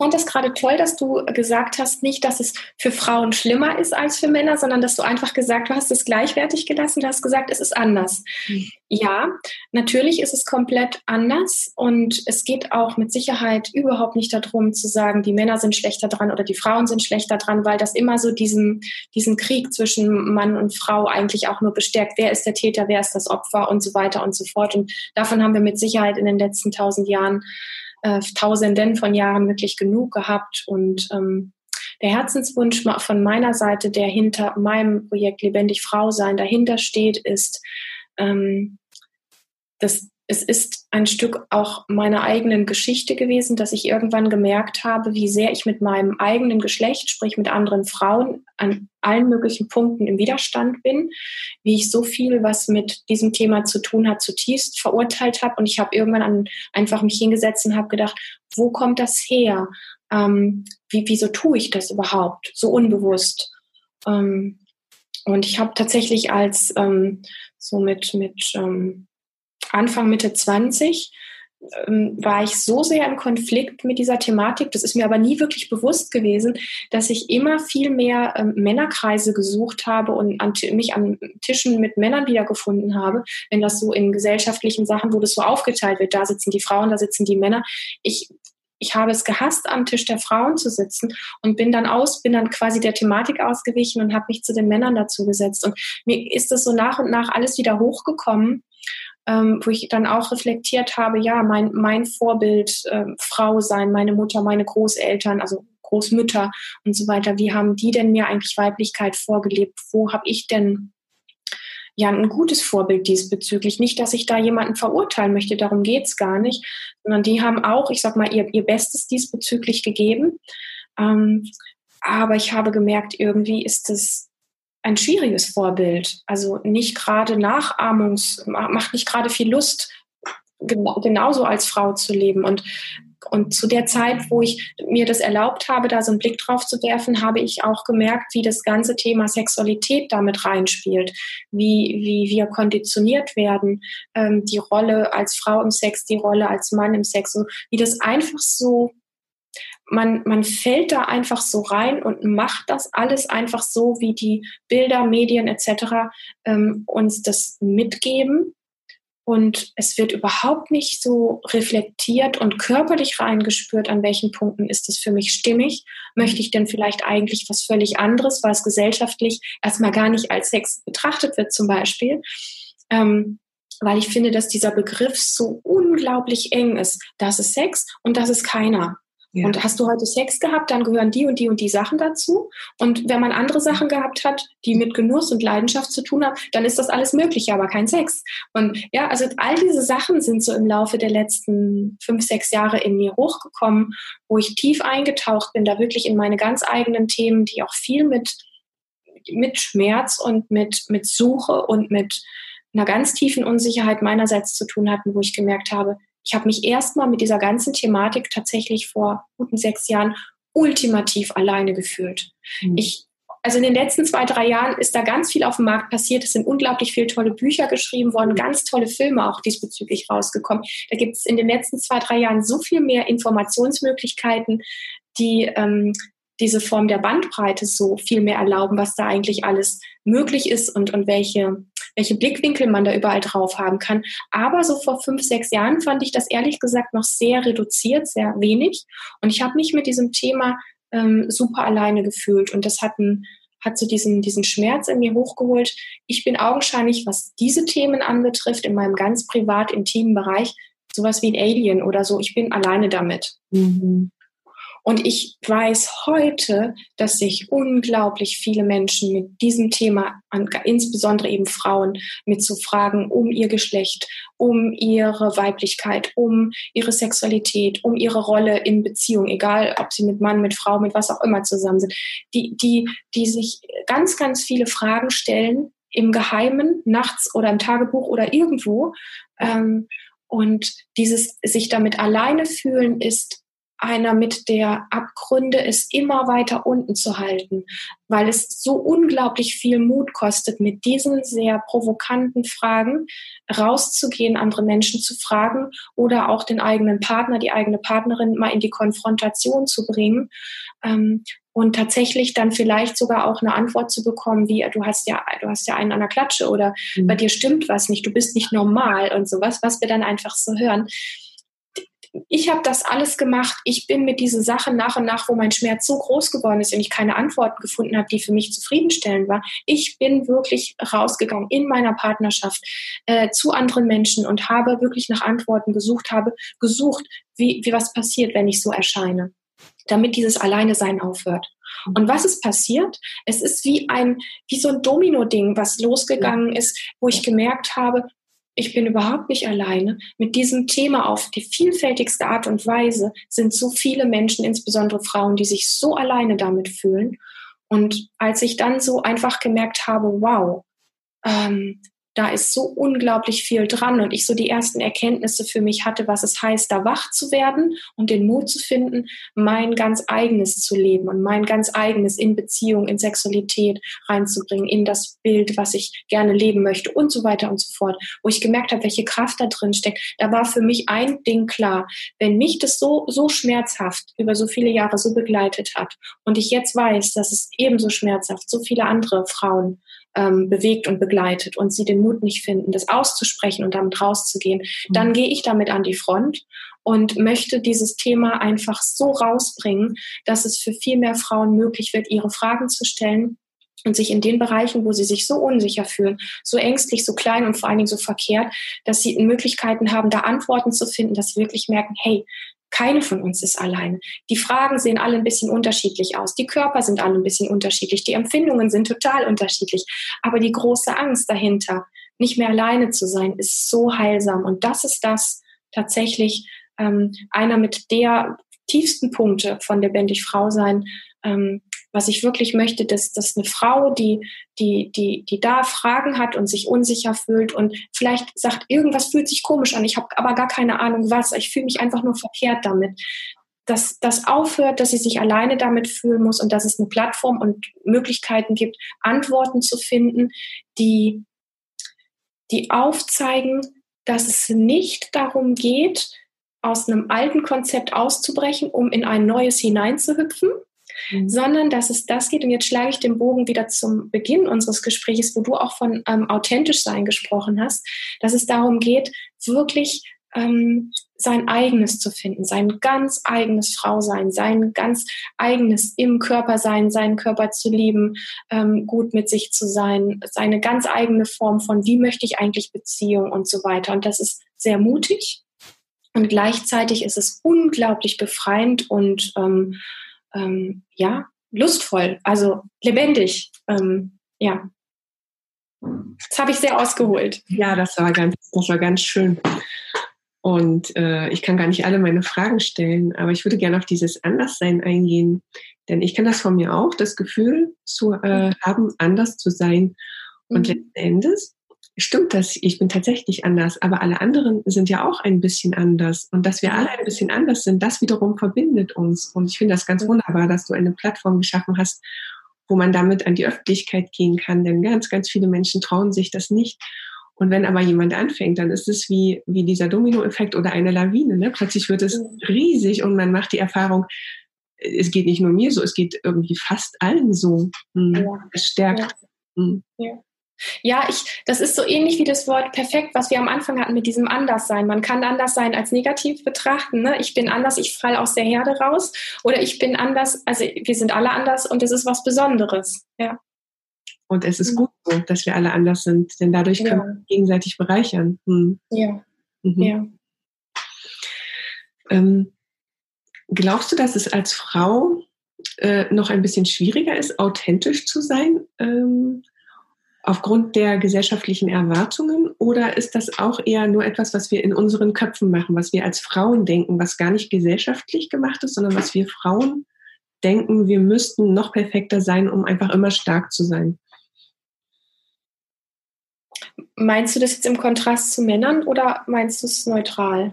fand das gerade toll, dass du gesagt hast, nicht, dass es für Frauen schlimmer ist als für Männer, sondern dass du einfach gesagt du hast es gleichwertig gelassen, du hast gesagt, es ist anders. Mhm. Ja, natürlich ist es komplett anders und es geht auch mit Sicherheit überhaupt nicht darum zu sagen, die Männer sind schlechter dran oder die Frauen sind schlechter dran, weil das immer so diesen, diesen Krieg zwischen Mann und Frau eigentlich auch nur bestärkt. Wer ist der Täter, wer ist das Opfer und so weiter und so fort. Und davon haben wir mit Sicherheit in den letzten tausend Jahren äh, Tausenden von Jahren wirklich genug gehabt. Und ähm, der Herzenswunsch von meiner Seite, der hinter meinem Projekt Lebendig Frau sein dahinter steht, ist, ähm, dass es ist ein Stück auch meiner eigenen Geschichte gewesen, dass ich irgendwann gemerkt habe, wie sehr ich mit meinem eigenen Geschlecht, sprich mit anderen Frauen, an allen möglichen Punkten im Widerstand bin, wie ich so viel, was mit diesem Thema zu tun hat, zutiefst verurteilt habe. Und ich habe irgendwann an, einfach mich hingesetzt und habe gedacht, wo kommt das her? Ähm, wie, wieso tue ich das überhaupt? So unbewusst. Ähm, und ich habe tatsächlich als ähm, so mit, mit ähm, Anfang, Mitte 20 ähm, war ich so sehr im Konflikt mit dieser Thematik. Das ist mir aber nie wirklich bewusst gewesen, dass ich immer viel mehr ähm, Männerkreise gesucht habe und an, mich an Tischen mit Männern wiedergefunden habe. Wenn das so in gesellschaftlichen Sachen, wo das so aufgeteilt wird, da sitzen die Frauen, da sitzen die Männer. Ich ich habe es gehasst, am Tisch der Frauen zu sitzen und bin dann aus, bin dann quasi der Thematik ausgewichen und habe mich zu den Männern dazu gesetzt. Und mir ist das so nach und nach alles wieder hochgekommen ähm, wo ich dann auch reflektiert habe, ja, mein, mein Vorbild, äh, Frau sein, meine Mutter, meine Großeltern, also Großmütter und so weiter, wie haben die denn mir eigentlich Weiblichkeit vorgelebt? Wo habe ich denn ja ein gutes Vorbild diesbezüglich? Nicht, dass ich da jemanden verurteilen möchte, darum geht's gar nicht, sondern die haben auch, ich sag mal, ihr, ihr Bestes diesbezüglich gegeben. Ähm, aber ich habe gemerkt, irgendwie ist es ein schwieriges Vorbild. Also nicht gerade Nachahmungs, macht nicht gerade viel Lust, genauso als Frau zu leben. Und, und zu der Zeit, wo ich mir das erlaubt habe, da so einen Blick drauf zu werfen, habe ich auch gemerkt, wie das ganze Thema Sexualität damit reinspielt, wie, wie wir konditioniert werden, ähm, die Rolle als Frau im Sex, die Rolle als Mann im Sex, und wie das einfach so man, man fällt da einfach so rein und macht das alles einfach so, wie die Bilder, Medien etc. Ähm, uns das mitgeben. Und es wird überhaupt nicht so reflektiert und körperlich reingespürt, an welchen Punkten ist es für mich stimmig. Möchte ich denn vielleicht eigentlich was völlig anderes, was gesellschaftlich erstmal gar nicht als Sex betrachtet wird zum Beispiel. Ähm, weil ich finde, dass dieser Begriff so unglaublich eng ist. Das ist Sex und das ist keiner. Ja. Und hast du heute Sex gehabt, dann gehören die und die und die Sachen dazu. Und wenn man andere Sachen gehabt hat, die mit Genuss und Leidenschaft zu tun haben, dann ist das alles möglich, aber kein Sex. Und ja, also all diese Sachen sind so im Laufe der letzten fünf, sechs Jahre in mir hochgekommen, wo ich tief eingetaucht bin, da wirklich in meine ganz eigenen Themen, die auch viel mit, mit Schmerz und mit, mit Suche und mit einer ganz tiefen Unsicherheit meinerseits zu tun hatten, wo ich gemerkt habe, ich habe mich erstmal mit dieser ganzen Thematik tatsächlich vor guten sechs Jahren ultimativ alleine gefühlt. Mhm. Ich, also in den letzten zwei, drei Jahren ist da ganz viel auf dem Markt passiert. Es sind unglaublich viele tolle Bücher geschrieben worden, ganz tolle Filme auch diesbezüglich rausgekommen. Da gibt es in den letzten zwei, drei Jahren so viel mehr Informationsmöglichkeiten, die ähm, diese Form der Bandbreite so viel mehr erlauben, was da eigentlich alles möglich ist und, und welche welche Blickwinkel man da überall drauf haben kann. Aber so vor fünf, sechs Jahren fand ich das ehrlich gesagt noch sehr reduziert, sehr wenig. Und ich habe mich mit diesem Thema ähm, super alleine gefühlt. Und das hat einen, hat so diesen, diesen Schmerz in mir hochgeholt. Ich bin augenscheinlich, was diese Themen anbetrifft, in meinem ganz privat, intimen Bereich, sowas wie ein Alien oder so. Ich bin alleine damit. Mhm. Und ich weiß heute, dass sich unglaublich viele Menschen mit diesem Thema, insbesondere eben Frauen, mit so Fragen um ihr Geschlecht, um ihre Weiblichkeit, um ihre Sexualität, um ihre Rolle in Beziehung, egal ob sie mit Mann, mit Frau, mit was auch immer zusammen sind, die, die, die sich ganz, ganz viele Fragen stellen, im Geheimen, nachts oder im Tagebuch oder irgendwo. Ähm, und dieses sich damit alleine fühlen ist einer mit der Abgründe, es immer weiter unten zu halten, weil es so unglaublich viel Mut kostet, mit diesen sehr provokanten Fragen rauszugehen, andere Menschen zu fragen oder auch den eigenen Partner, die eigene Partnerin mal in die Konfrontation zu bringen. Ähm, und tatsächlich dann vielleicht sogar auch eine Antwort zu bekommen, wie du hast ja, du hast ja einen an der Klatsche oder mhm. bei dir stimmt was nicht, du bist nicht normal und sowas, was wir dann einfach so hören ich habe das alles gemacht. Ich bin mit diesen Sachen nach und nach, wo mein Schmerz so groß geworden ist und ich keine Antworten gefunden habe, die für mich zufriedenstellend war. Ich bin wirklich rausgegangen in meiner Partnerschaft äh, zu anderen Menschen und habe wirklich nach Antworten gesucht, habe gesucht, wie, wie was passiert, wenn ich so erscheine, damit dieses Alleine-Sein aufhört. Und was ist passiert? Es ist wie ein, wie so ein Domino-Ding, was losgegangen ist, wo ich gemerkt habe, ich bin überhaupt nicht alleine. Mit diesem Thema auf die vielfältigste Art und Weise sind so viele Menschen, insbesondere Frauen, die sich so alleine damit fühlen. Und als ich dann so einfach gemerkt habe, wow, ähm, da ist so unglaublich viel dran und ich so die ersten Erkenntnisse für mich hatte, was es heißt, da wach zu werden und den Mut zu finden, mein ganz eigenes zu leben und mein ganz eigenes in Beziehung, in Sexualität reinzubringen, in das Bild, was ich gerne leben möchte und so weiter und so fort. Wo ich gemerkt habe, welche Kraft da drin steckt, da war für mich ein Ding klar. Wenn mich das so, so schmerzhaft über so viele Jahre so begleitet hat und ich jetzt weiß, dass es ebenso schmerzhaft so viele andere Frauen ähm, bewegt und begleitet und sie den Mut nicht finden, das auszusprechen und damit rauszugehen, mhm. dann gehe ich damit an die Front und möchte dieses Thema einfach so rausbringen, dass es für viel mehr Frauen möglich wird, ihre Fragen zu stellen und sich in den Bereichen, wo sie sich so unsicher fühlen, so ängstlich, so klein und vor allen Dingen so verkehrt, dass sie Möglichkeiten haben, da Antworten zu finden, dass sie wirklich merken, hey, keine von uns ist alleine. Die Fragen sehen alle ein bisschen unterschiedlich aus. Die Körper sind alle ein bisschen unterschiedlich. Die Empfindungen sind total unterschiedlich. Aber die große Angst dahinter, nicht mehr alleine zu sein, ist so heilsam. Und das ist das tatsächlich ähm, einer mit der tiefsten Punkte von lebendig Frau sein, ähm, was ich wirklich möchte, dass, dass eine Frau, die, die, die, die da Fragen hat und sich unsicher fühlt und vielleicht sagt, irgendwas fühlt sich komisch an, ich habe aber gar keine Ahnung was, ich fühle mich einfach nur verkehrt damit, dass das aufhört, dass sie sich alleine damit fühlen muss und dass es eine Plattform und Möglichkeiten gibt, Antworten zu finden, die, die aufzeigen, dass es nicht darum geht, aus einem alten Konzept auszubrechen, um in ein neues hineinzuhüpfen, mhm. sondern dass es das geht. Und jetzt schlage ich den Bogen wieder zum Beginn unseres Gesprächs, wo du auch von ähm, authentisch sein gesprochen hast, dass es darum geht, wirklich ähm, sein eigenes zu finden, sein ganz eigenes Frausein, sein ganz eigenes im Körper sein, seinen Körper zu lieben, ähm, gut mit sich zu sein, seine ganz eigene Form von, wie möchte ich eigentlich Beziehung und so weiter. Und das ist sehr mutig und gleichzeitig ist es unglaublich befreiend und ähm, ähm, ja, lustvoll, also lebendig. Ähm, ja. Das habe ich sehr ausgeholt. Ja, das war ganz, das war ganz schön. Und äh, ich kann gar nicht alle meine Fragen stellen, aber ich würde gerne auf dieses Anderssein eingehen. Denn ich kann das von mir auch, das Gefühl zu äh, haben, anders zu sein. Und mhm. letzten Endes stimmt das, ich bin tatsächlich anders, aber alle anderen sind ja auch ein bisschen anders. Und dass wir alle ein bisschen anders sind, das wiederum verbindet uns. Und ich finde das ganz wunderbar, dass du eine Plattform geschaffen hast, wo man damit an die Öffentlichkeit gehen kann. Denn ganz, ganz viele Menschen trauen sich das nicht. Und wenn aber jemand anfängt, dann ist es wie, wie dieser Dominoeffekt oder eine Lawine. Ne? Plötzlich wird es riesig und man macht die Erfahrung, es geht nicht nur mir so, es geht irgendwie fast allen so. Hm. Ja. Es stärkt. Ja. Hm. Ja. Ja, ich, das ist so ähnlich wie das Wort perfekt, was wir am Anfang hatten mit diesem Anderssein. Man kann Anderssein als negativ betrachten. Ne? Ich bin anders, ich falle aus der Herde raus. Oder ich bin anders, also wir sind alle anders und es ist was Besonderes. Ja. Und es ist mhm. gut so, dass wir alle anders sind, denn dadurch können ja. wir uns gegenseitig bereichern. Hm. Ja. Mhm. ja. Ähm, glaubst du, dass es als Frau äh, noch ein bisschen schwieriger ist, authentisch zu sein? Ähm, aufgrund der gesellschaftlichen Erwartungen oder ist das auch eher nur etwas, was wir in unseren Köpfen machen, was wir als Frauen denken, was gar nicht gesellschaftlich gemacht ist, sondern was wir Frauen denken, wir müssten noch perfekter sein, um einfach immer stark zu sein? Meinst du das jetzt im Kontrast zu Männern oder meinst du es neutral?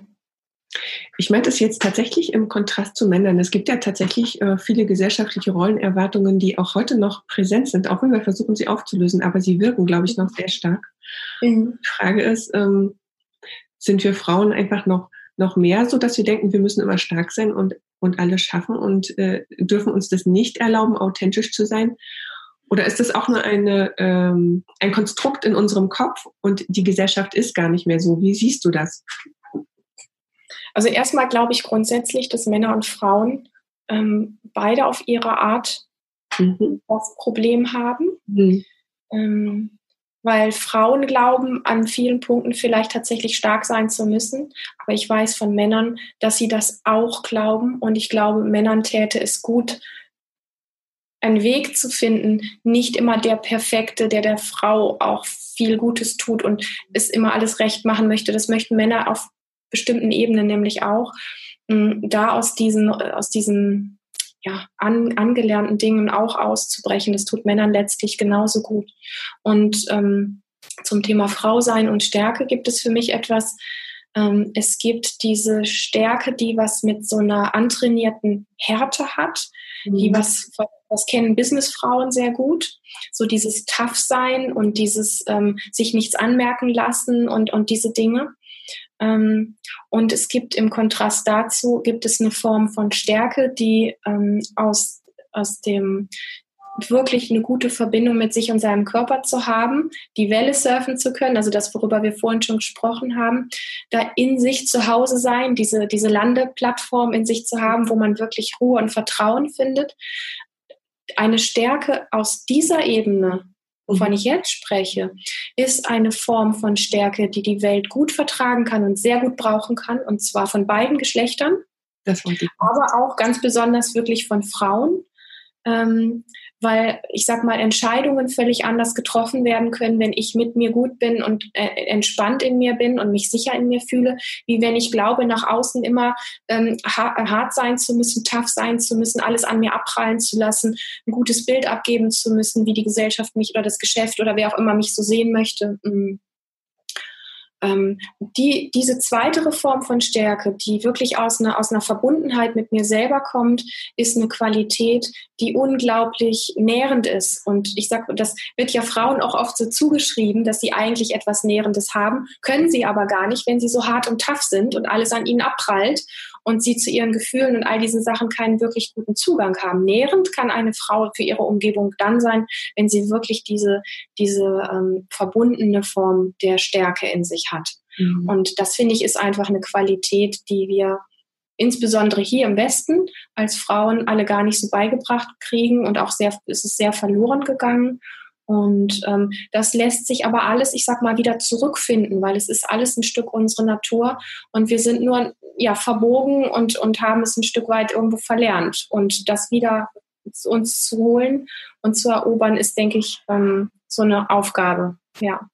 Ich meine das jetzt tatsächlich im Kontrast zu Männern. Es gibt ja tatsächlich äh, viele gesellschaftliche Rollenerwartungen, die auch heute noch präsent sind, auch wenn wir versuchen, sie aufzulösen, aber sie wirken, glaube ich, noch sehr stark. Mhm. Die Frage ist, ähm, sind wir Frauen einfach noch, noch mehr so, dass wir denken, wir müssen immer stark sein und, und alles schaffen und äh, dürfen uns das nicht erlauben, authentisch zu sein? Oder ist das auch nur eine, ähm, ein Konstrukt in unserem Kopf und die Gesellschaft ist gar nicht mehr so? Wie siehst du das? Also erstmal glaube ich grundsätzlich, dass Männer und Frauen ähm, beide auf ihre Art mhm. das Problem haben. Mhm. Ähm, weil Frauen glauben, an vielen Punkten vielleicht tatsächlich stark sein zu müssen. Aber ich weiß von Männern, dass sie das auch glauben. Und ich glaube, Männern täte es gut, einen Weg zu finden, nicht immer der Perfekte, der der Frau auch viel Gutes tut und es immer alles recht machen möchte. Das möchten Männer auf bestimmten Ebenen nämlich auch, da aus diesen, aus diesen ja, an, angelernten Dingen auch auszubrechen. Das tut Männern letztlich genauso gut. Und ähm, zum Thema Frau sein und Stärke gibt es für mich etwas, ähm, es gibt diese Stärke, die was mit so einer antrainierten Härte hat, mhm. die was, was kennen Businessfrauen sehr gut, so dieses Tough sein und dieses ähm, sich nichts anmerken lassen und, und diese Dinge. Ähm, und es gibt im Kontrast dazu, gibt es eine Form von Stärke, die ähm, aus, aus dem wirklich eine gute Verbindung mit sich und seinem Körper zu haben, die Welle surfen zu können, also das, worüber wir vorhin schon gesprochen haben, da in sich zu Hause sein, diese, diese Landeplattform in sich zu haben, wo man wirklich Ruhe und Vertrauen findet. Eine Stärke aus dieser Ebene wovon ich jetzt spreche, ist eine Form von Stärke, die die Welt gut vertragen kann und sehr gut brauchen kann, und zwar von beiden Geschlechtern, aber auch ganz besonders wirklich von Frauen. Ähm, weil ich sag mal, Entscheidungen völlig anders getroffen werden können, wenn ich mit mir gut bin und äh, entspannt in mir bin und mich sicher in mir fühle, wie wenn ich glaube, nach außen immer ähm, hart sein zu müssen, tough sein zu müssen, alles an mir abprallen zu lassen, ein gutes Bild abgeben zu müssen, wie die Gesellschaft mich oder das Geschäft oder wer auch immer mich so sehen möchte. Mm. Ähm, die, diese zweite Form von Stärke, die wirklich aus einer, aus einer Verbundenheit mit mir selber kommt, ist eine Qualität, die unglaublich nährend ist. Und ich sage, das wird ja Frauen auch oft so zugeschrieben, dass sie eigentlich etwas Nährendes haben, können sie aber gar nicht, wenn sie so hart und tough sind und alles an ihnen abprallt und sie zu ihren Gefühlen und all diesen Sachen keinen wirklich guten Zugang haben. Nährend kann eine Frau für ihre Umgebung dann sein, wenn sie wirklich diese, diese ähm, verbundene Form der Stärke in sich hat. Mhm. Und das finde ich ist einfach eine Qualität, die wir insbesondere hier im Westen als Frauen alle gar nicht so beigebracht kriegen und auch sehr, ist es sehr verloren gegangen. Und ähm, das lässt sich aber alles, ich sag mal, wieder zurückfinden, weil es ist alles ein Stück unserer Natur und wir sind nur ja verbogen und und haben es ein Stück weit irgendwo verlernt. Und das wieder zu uns zu holen und zu erobern, ist, denke ich, ähm, so eine Aufgabe. Ja.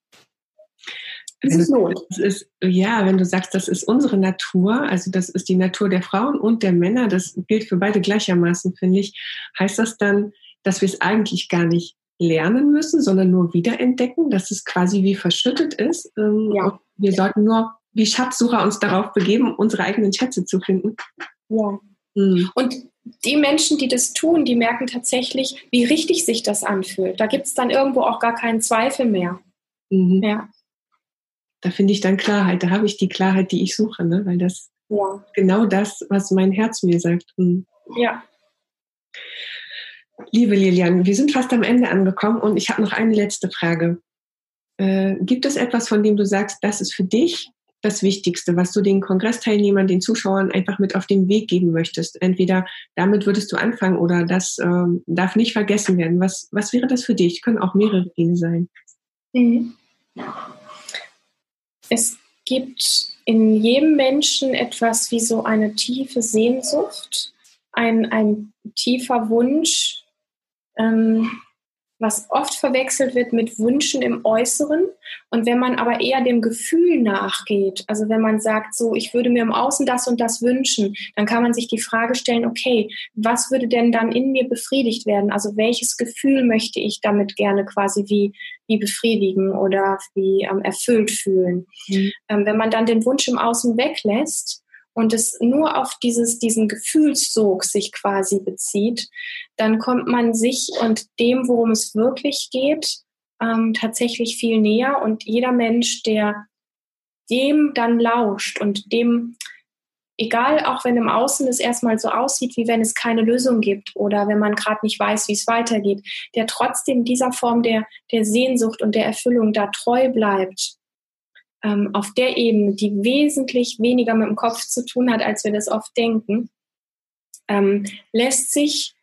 Das ist, das ist, ja, wenn du sagst, das ist unsere Natur, also das ist die Natur der Frauen und der Männer, das gilt für beide gleichermaßen, finde ich, heißt das dann, dass wir es eigentlich gar nicht lernen müssen, sondern nur wiederentdecken, dass es quasi wie verschüttet ist. Ähm, ja. wir sollten nur wie Schatzsucher uns darauf begeben, unsere eigenen Schätze zu finden. Ja. Mhm. Und die Menschen, die das tun, die merken tatsächlich, wie richtig sich das anfühlt. Da gibt es dann irgendwo auch gar keinen Zweifel mehr. Mhm. Ja. Da finde ich dann Klarheit. Da habe ich die Klarheit, die ich suche, ne? weil das ja. genau das, was mein Herz mir sagt. Mhm. Ja. Liebe Lilian, wir sind fast am Ende angekommen und ich habe noch eine letzte Frage. Äh, gibt es etwas, von dem du sagst, das ist für dich das Wichtigste, was du den Kongressteilnehmern, den Zuschauern einfach mit auf den Weg geben möchtest? Entweder damit würdest du anfangen oder das ähm, darf nicht vergessen werden. Was, was wäre das für dich? Können auch mehrere Dinge sein. Mhm. Es gibt in jedem Menschen etwas wie so eine tiefe Sehnsucht, ein, ein tiefer Wunsch, ähm, was oft verwechselt wird mit Wünschen im Äußeren. Und wenn man aber eher dem Gefühl nachgeht, also wenn man sagt, so, ich würde mir im Außen das und das wünschen, dann kann man sich die Frage stellen, okay, was würde denn dann in mir befriedigt werden? Also welches Gefühl möchte ich damit gerne quasi wie, wie befriedigen oder wie ähm, erfüllt fühlen? Mhm. Ähm, wenn man dann den Wunsch im Außen weglässt, und es nur auf dieses, diesen Gefühlssog sich quasi bezieht, dann kommt man sich und dem, worum es wirklich geht, ähm, tatsächlich viel näher. Und jeder Mensch, der dem dann lauscht und dem, egal auch wenn im Außen es erstmal so aussieht, wie wenn es keine Lösung gibt oder wenn man gerade nicht weiß, wie es weitergeht, der trotzdem dieser Form der, der Sehnsucht und der Erfüllung da treu bleibt, ähm, auf der Ebene, die wesentlich weniger mit dem Kopf zu tun hat, als wir das oft denken, ähm, lässt sich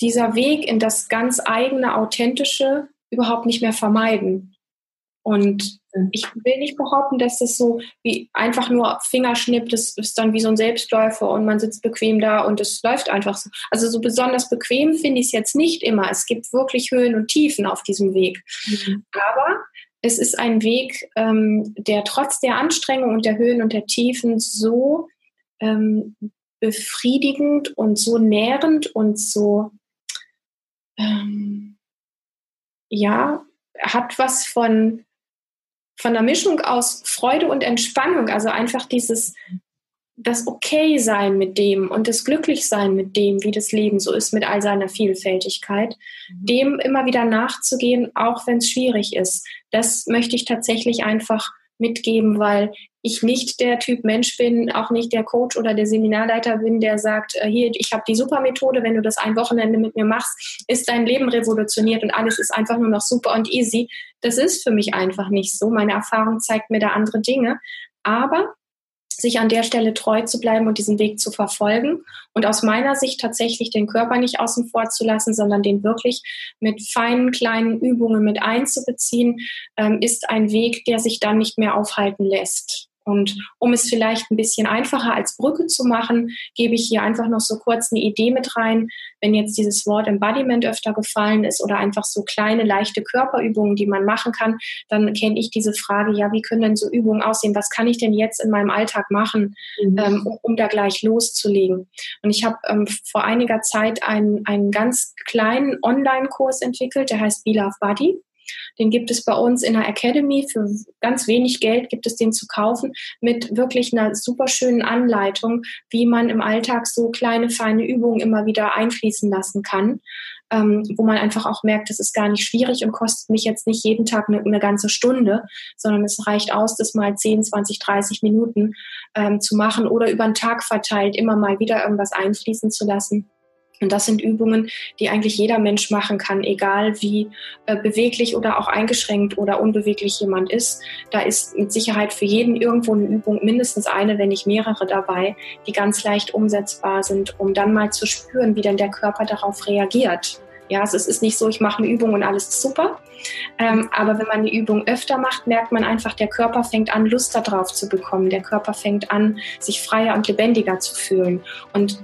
dieser Weg in das ganz eigene, authentische überhaupt nicht mehr vermeiden. Und ich will nicht behaupten, dass das so wie einfach nur Fingerschnipp, das ist dann wie so ein Selbstläufer und man sitzt bequem da und es läuft einfach so. Also so besonders bequem finde ich es jetzt nicht immer. Es gibt wirklich Höhen und Tiefen auf diesem Weg. Mhm. Aber es ist ein Weg, ähm, der trotz der Anstrengung und der Höhen und der Tiefen so ähm, befriedigend und so nährend und so, ähm, ja, hat was von, von der Mischung aus Freude und Entspannung. Also einfach dieses, das Okay-Sein mit dem und das Glücklichsein mit dem, wie das Leben so ist, mit all seiner Vielfältigkeit, mhm. dem immer wieder nachzugehen, auch wenn es schwierig ist. Das möchte ich tatsächlich einfach mitgeben, weil ich nicht der Typ Mensch bin, auch nicht der Coach oder der Seminarleiter bin, der sagt, äh, hier, ich habe die super Methode, wenn du das ein Wochenende mit mir machst, ist dein Leben revolutioniert und alles ist einfach nur noch super und easy. Das ist für mich einfach nicht so. Meine Erfahrung zeigt mir da andere Dinge. Aber sich an der Stelle treu zu bleiben und diesen Weg zu verfolgen und aus meiner Sicht tatsächlich den Körper nicht außen vor zu lassen, sondern den wirklich mit feinen kleinen Übungen mit einzubeziehen, ähm, ist ein Weg, der sich dann nicht mehr aufhalten lässt. Und um es vielleicht ein bisschen einfacher als Brücke zu machen, gebe ich hier einfach noch so kurz eine Idee mit rein. Wenn jetzt dieses Wort Embodiment öfter gefallen ist oder einfach so kleine, leichte Körperübungen, die man machen kann, dann kenne ich diese Frage, ja, wie können denn so Übungen aussehen? Was kann ich denn jetzt in meinem Alltag machen, mhm. ähm, um, um, da gleich loszulegen? Und ich habe ähm, vor einiger Zeit einen, einen ganz kleinen Online-Kurs entwickelt, der heißt Be Love Body. Den gibt es bei uns in der Academy. Für ganz wenig Geld gibt es den zu kaufen mit wirklich einer super schönen Anleitung, wie man im Alltag so kleine, feine Übungen immer wieder einfließen lassen kann. Ähm, wo man einfach auch merkt, das ist gar nicht schwierig und kostet mich jetzt nicht jeden Tag eine, eine ganze Stunde, sondern es reicht aus, das mal 10, 20, 30 Minuten ähm, zu machen oder über den Tag verteilt immer mal wieder irgendwas einfließen zu lassen. Und das sind Übungen, die eigentlich jeder Mensch machen kann, egal wie äh, beweglich oder auch eingeschränkt oder unbeweglich jemand ist. Da ist mit Sicherheit für jeden irgendwo eine Übung, mindestens eine, wenn nicht mehrere dabei, die ganz leicht umsetzbar sind, um dann mal zu spüren, wie denn der Körper darauf reagiert. Ja, also es ist nicht so, ich mache eine Übung und alles ist super. Ähm, aber wenn man die Übung öfter macht, merkt man einfach, der Körper fängt an, Lust darauf zu bekommen. Der Körper fängt an, sich freier und lebendiger zu fühlen. Und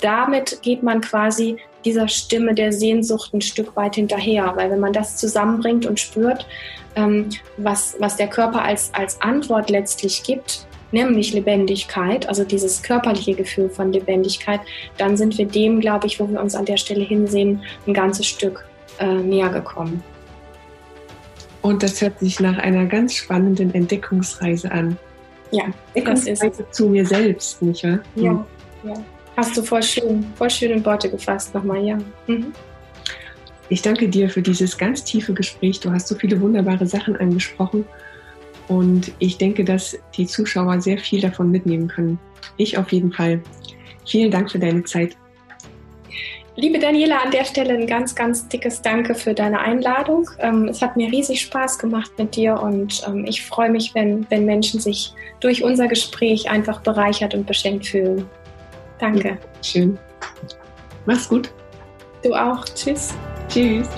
damit geht man quasi dieser Stimme der Sehnsucht ein Stück weit hinterher. Weil wenn man das zusammenbringt und spürt, ähm, was, was der Körper als, als Antwort letztlich gibt, nämlich Lebendigkeit, also dieses körperliche Gefühl von Lebendigkeit, dann sind wir dem, glaube ich, wo wir uns an der Stelle hinsehen, ein ganzes Stück äh, näher gekommen. Und das hört sich nach einer ganz spannenden Entdeckungsreise an. Ja, das ist zu mir selbst, nicht wahr? Ja, hm. ja. Hast du voll schön, voll schön in Worte gefasst nochmal, ja. Mhm. Ich danke dir für dieses ganz tiefe Gespräch. Du hast so viele wunderbare Sachen angesprochen und ich denke, dass die Zuschauer sehr viel davon mitnehmen können. Ich auf jeden Fall. Vielen Dank für deine Zeit. Liebe Daniela, an der Stelle ein ganz, ganz dickes Danke für deine Einladung. Ähm, es hat mir riesig Spaß gemacht mit dir und ähm, ich freue mich, wenn, wenn Menschen sich durch unser Gespräch einfach bereichert und beschenkt fühlen. Danke. schön. Mach's gut. Du auch. Tschüss. Tschüss.